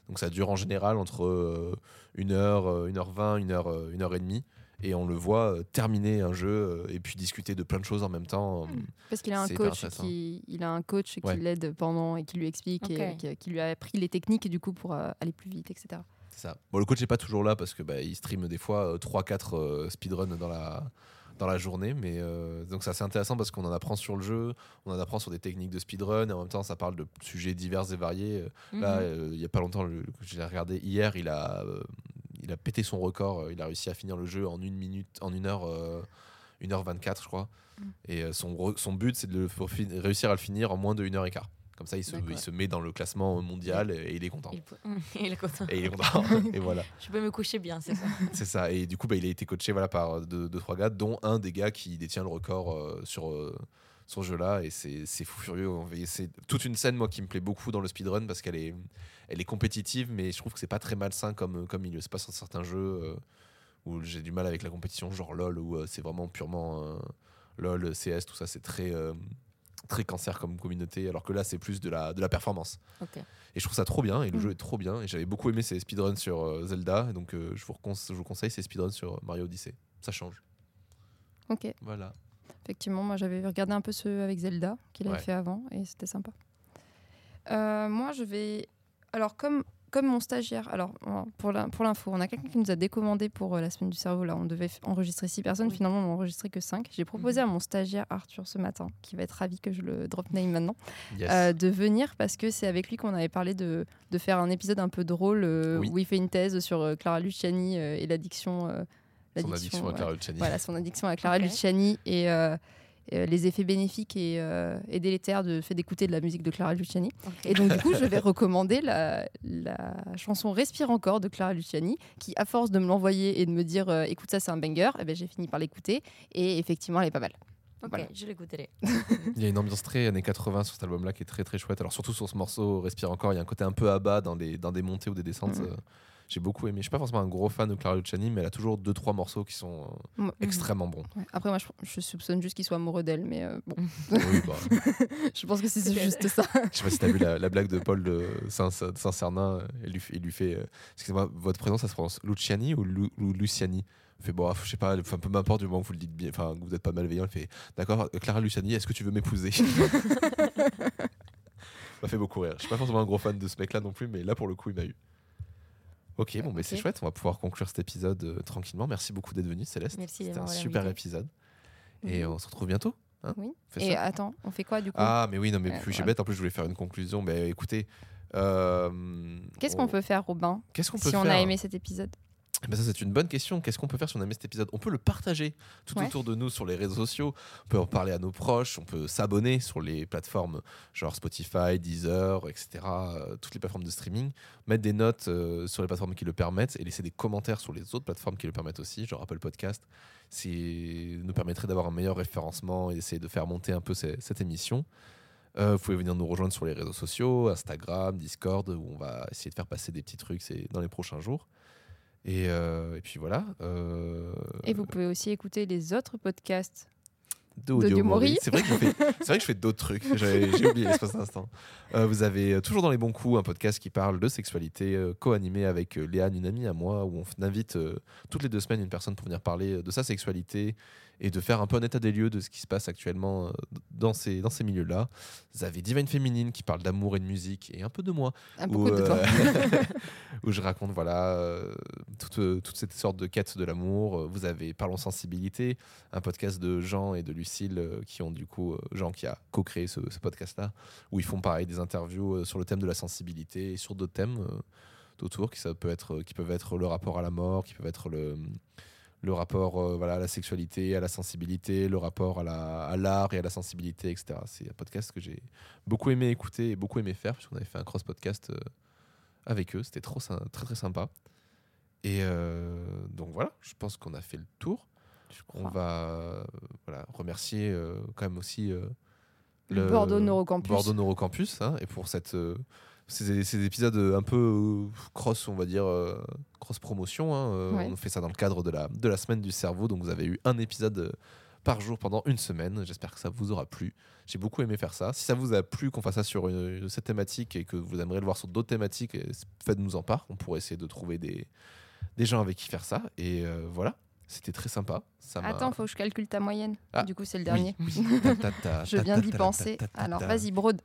Donc ça dure en général entre euh, une heure, euh, une heure vingt, une heure, euh, une heure et demie et on le voit euh, terminer un jeu euh, et puis discuter de plein de choses en même temps. Parce qu'il a un coach qui, il a un coach qui Ouais. l'aide pendant et qui lui explique et qui, qui lui a appris les techniques du coup pour euh, aller plus vite, etc. C'est ça. Bon, le coach n'est pas toujours là parce que bah, il stream des fois 3-4 euh, speedruns dans la dans la journée mais euh, donc c'est assez intéressant parce qu'on en apprend sur le jeu on en apprend sur des techniques de speedrun et en même temps ça parle de sujets divers et variés là Mhm. euh, il y a pas longtemps l'ai regardé hier il a euh, il a pété son record euh, il a réussi à finir le jeu en une minute en une heure euh, une heure 24 je crois Mm. et euh, son, son but c'est de le, réussir à le finir en moins de une heure et quart comme ça il se, D'accord. il se met dans le classement mondial et, et il est content Il, est content. et il est content et voilà Je peux me coucher bien, c'est ça. c'est ça. Et du coup, bah, il a été coaché voilà, par deux, deux, trois gars, dont un des gars qui détient le record euh, sur, euh, ce jeu-là. Et c'est fou furieux. C'est toute une scène, moi, qui me plaît beaucoup dans le speedrun parce qu'elle est, elle est compétitive, mais je trouve que c'est pas très malsain comme, comme milieu. C'est pas sur certains jeux euh, où j'ai du mal avec la compétition, genre LOL, où euh, c'est vraiment purement. euh, LOL, CS, tout ça, c'est très, euh, très cancer comme communauté, alors que là, c'est plus de la, de la performance. Et je trouve ça trop bien, et le Mm. jeu est trop bien. Et j'avais beaucoup aimé ces speedruns sur euh, Zelda, donc euh, je, vous recon- je vous conseille ces speedruns sur Mario Odyssey. Ça change. Ok. Voilà. Effectivement, moi j'avais regardé un peu ceux avec Zelda qu'il avait Ouais. fait avant et c'était sympa. Euh, moi je vais. Alors, comme, comme mon stagiaire, alors pour l'info, on a quelqu'un qui nous a décommandé pour euh, la semaine du cerveau. Là, on devait enregistrer six personnes, Oui. finalement on n'a enregistré que cinq. J'ai proposé Mhm. à mon stagiaire Arthur ce matin, qui va être ravi que je le drop name maintenant, Yes. euh, de venir parce que c'est avec lui qu'on avait parlé de, de faire un épisode un peu drôle euh, Oui. où il fait une thèse sur euh, Clara Luciani euh, et l'addiction. euh, Son addiction à. Clara Luciani. Voilà, son addiction à Clara. Luciani et les effets bénéfiques et, euh, et délétères de fait d'écouter de la musique de Clara Luciani. Et donc, du coup, je vais recommander la, la chanson Respire encore de Clara Luciani, qui, à force de me l'envoyer et de me dire euh, écoute, ça, c'est un banger, eh ben, j'ai fini par l'écouter. Et effectivement, elle est pas mal. Ok, voilà. je l'écouterai. Il y a une ambiance très années 80 sur cet album-là qui est très très chouette. Alors surtout sur ce morceau Respire encore, il y a un côté un peu à bas dans des, dans des montées ou des descentes. Mhm. euh, J'ai beaucoup aimé. Je suis pas forcément un gros fan de Clara Luciani, mais elle a toujours deux trois morceaux qui sont euh, Moi- extrêmement bons. Ouais. Après, moi, je, je soupçonne juste qu'il soit amoureux d'elle, mais euh, bon, oui, bah, je pense que c'est juste ça. je sais pas si t'as vu la, la blague de Paul de Saint- Saint-Cernin. euh, il, lui, fait- il lui fait euh, Excusez-moi, votre prénom ça se prononce Luciani ou, Lu- ou Luciani? Il fait bon, je sais pas, enfin, peu m'importe du moment que vous le dites bien, enfin, que vous n'êtes pas malveillant. Il fait D'accord, Clara Luciani, est-ce que tu veux m'épouser? Ça m'a fait beaucoup rire. Je suis pas forcément un gros fan de ce mec-là non plus, mais là pour le coup, il m'a eu. Ok, bon, mais c'est chouette, on va pouvoir conclure cet épisode euh, tranquillement. Merci beaucoup d'être venu, Céleste. Merci C'était un super épisode. Et Mhm. on se retrouve bientôt. hein Oui. Fais Et attends, on fait quoi du coup? Ah, mais oui, non, mais plus j'ai voilà. bête. En plus, je voulais faire une conclusion. Mais écoutez, euh, Qu'est-ce on- qu'on peut faire, Robin, Qu'est-ce qu'on peut si faire on a aimé cet épisode? Eh ben ça, c'est une bonne question. Qu'est-ce qu'on peut faire si on a aimé cet épisode? On peut le partager tout Ouais. autour de nous sur les réseaux sociaux. On peut en parler à nos proches. On peut s'abonner sur les plateformes genre Spotify, Deezer, etc. euh, toutes les plateformes de streaming. Mettre des notes euh, sur les plateformes qui le permettent et laisser des commentaires sur les autres plateformes qui le permettent aussi, genre Apple Podcast. C'est nous permettrait d'avoir un meilleur référencement et essayer de faire monter un peu ces- cette émission. Euh, vous pouvez venir nous rejoindre sur les réseaux sociaux, Instagram, Discord, où on va essayer de faire passer des petits trucs dans les prochains jours. Et, euh, et puis voilà. euh, Et vous pouvez aussi écouter les autres podcasts. d'Audio Mori. C'est vrai que je fais, c'est vrai que je fais d'autres trucs. J'ai oublié l'espace instant. Euh, vous avez euh, toujours dans les bons coups un podcast qui parle de sexualité, euh, co-animé avec Léane, une amie à moi, où on invite euh, toutes les deux semaines une personne pour venir parler de sa sexualité et de faire un peu un état des lieux de ce qui se passe actuellement euh, dans ces, dans ces milieux-là. Vous avez Divine Féminine qui parle d'amour et de musique et un peu de moi Ah, où, de temps. euh, où je raconte voilà euh, toute, toute cette sorte de quête de l'amour. Vous avez Parlons sensibilité, un podcast de Jean et de Lucille qui ont du coup Jean qui a co-créé ce, ce podcast-là où ils font pareil des interviews sur le thème de la sensibilité et sur d'autres thèmes autour qui ça peut être qui peuvent être le rapport à la mort, qui peuvent être le le rapport euh, voilà, à la sexualité, à la sensibilité, le rapport à la- à l'art et à la sensibilité, etc. C'est un podcast que j'ai beaucoup aimé écouter et beaucoup aimé faire, puisqu'on avait fait un cross-podcast euh, avec eux. C'était trop, très très sympa. Et euh, donc voilà, je pense qu'on a fait le tour. On crois. va voilà, remercier quand même aussi euh, Le Bordeaux Neurocampus. Bordeaux Neurocampus, hein, et pour cette, ces, ces épisodes euh, un peu euh, cross, on va dire, euh, cross promotion. hein, Ouais. On fait ça dans le cadre de la, de la semaine du cerveau. Donc vous avez eu un épisode par jour pendant une semaine. J'espère que ça vous aura plu. J'ai beaucoup aimé faire ça. Si ça vous a plu qu'on fasse ça sur une- cette thématique et que vous aimeriez le voir sur d'autres thématiques, faites-nous en part. On pourrait essayer de trouver des, des gens avec qui faire ça. Et euh, voilà, c'était très sympa. Ça Attends, faut que je calcule ta moyenne. Ah, Du coup, c'est le dernier. oui. Ta, ta, ta, Je viens d'y penser. Alors, vas-y, brode.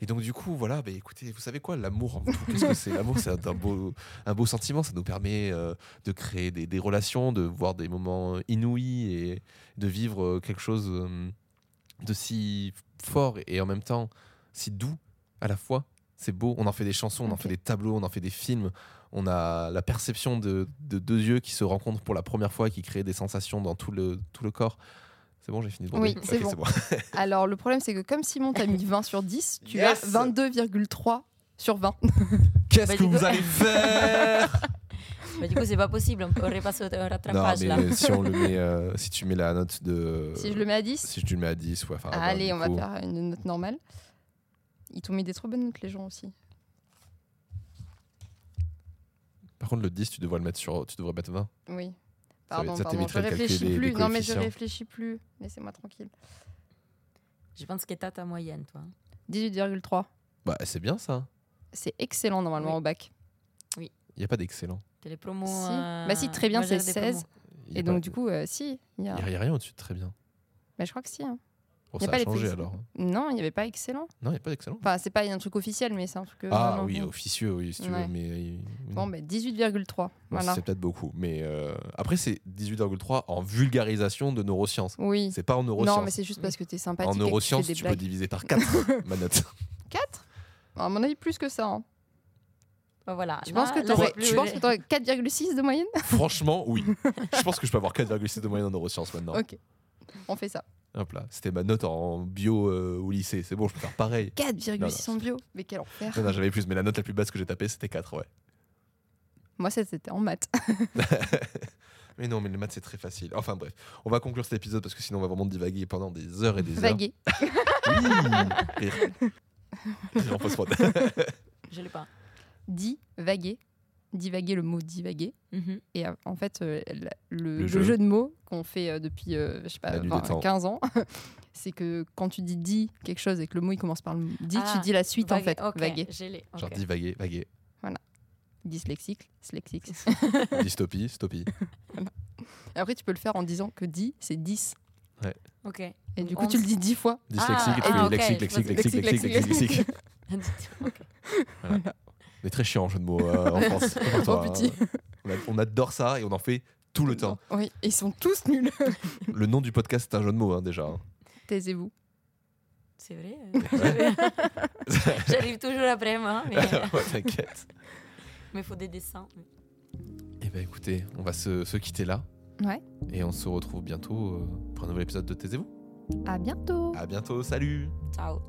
Et donc du coup, voilà, bah, écoutez, vous savez quoi, l'amour, qu'est-ce que c'est? L'amour, c'est un beau, un beau sentiment, ça nous permet euh, de créer des, des relations, de voir des moments inouïs et de vivre euh, quelque chose euh, de si fort et en même temps si doux à la fois. C'est beau, on en fait des chansons, on en fait des tableaux, on en fait des films. On a la perception de, de deux yeux qui se rencontrent pour la première fois et qui créent des sensations dans tout le, tout le corps. C'est bon, j'ai fini de Oui, c'est bon. Alors, le problème, c'est que comme Simon t'a mis 20 sur 10, tu Yes as 22,3 sur 20. Qu'est-ce Bah, que vous allez faire Bah, du coup, c'est pas possible. On peut repasser au au Non, rattrapage mais là. si on le met, euh, si tu mets la note de. Si je le mets à 10, Si je le mets à 10, ouais. enfin, bah, allez, on va faire une note normale. Ils t'ont mis des trop bonnes notes, les gens aussi. Par contre, le 10, tu devrais le mettre sur. Tu devrais mettre 20. Oui. Pardon, ça pardon, je réfléchis les plus. Non, mais je réfléchis plus. Laissez-moi tranquille. Je pense que t'as ta moyenne, toi. 18,3. Bah, c'est bien ça. C'est excellent normalement Oui. au bac. Il n'y a pas d'excellent. T'es les promos. Si. euh, Bah si, très bien, c'est des 16. promos. Il y a Et donc, du coup, euh, si. Il y a... Il n'y a, rien au-dessus de très bien. Bah, je crois que si. hein. Bon, Il y a ça pas a changé alors. Non, il n'y avait pas excellent. Non, il n'y a pas d'excellent. Enfin, c'est pas un truc officiel, mais c'est un truc. euh, Ah vraiment oui, bon. officieux, oui, si tu Ouais. veux. Mais euh, Bon, non. bah 18,3. Bon, Voilà. c'est peut-être beaucoup. Mais euh, après, c'est 18,3 en vulgarisation de neurosciences. Oui. C'est pas en neurosciences. Non, mais c'est juste parce que t'es sympathique. en tu neurosciences, des tu peux diviser par 4 ma note. 4 À mon avis, plus que ça. hein. Voilà. Tu Là- penses que tu penses que t'aurais 4,6 de moyenne Franchement, oui. Je pense que je peux avoir 4,6 de moyenne en neurosciences maintenant. Ok. On fait ça. Hop là. C'était ma note en bio euh, au lycée. C'est bon, je peux faire pareil. 4,6 en bio. Mais quel enfer. Non, non, j'avais plus, mais la note la plus basse que j'ai tapée, c'était 4, ouais. Moi, c'était en maths. Mais non, mais les maths, c'est très facile. Enfin bref, on va conclure cet épisode parce que sinon on va vraiment divaguer pendant des heures et des heures. Vaguer. Oui Rire. Rire en post-prod. Je l'ai pas. Divaguer. Divaguer, le mot divaguer. Mhm. Et euh, en fait, euh, la- le, Le le jeu. de mots qu'on fait euh, depuis, euh, je sais pas, La nuit 20, des temps. 15 ans, c'est que quand tu dis dis quelque chose et que le mot il commence par le dit, Ah, tu dis la suite en fait. ok, Vaguer. Genre divaguer, vaguer. Dyslexique, dyslexique. Dystopie, stopie. Et après, tu peux le faire en disant que dit, c'est 10. Ok. Et du On coup, tu le dis 10 fois. Dyslexique, Ah, ah, lexique, lexique, lexique, lexique, lexique, lexique. On est très chiant en jeu de mots euh, en France. Comme toi, Oh, pitié. hein. on, a- on adore ça et on en fait tout le temps. Oui, ils sont tous nuls. Le nom du podcast, c'est un jeu de mots hein, déjà. hein. Taisez-vous. C'est vrai. euh, J'arrive toujours après moi, mais Ouais, T'inquiète. il faut des dessins. Eh ben écoutez, on va se, se quitter là. Ouais. Et on se retrouve bientôt euh, pour un nouvel épisode de Taisez-vous. À bientôt. À bientôt, salut Ciao.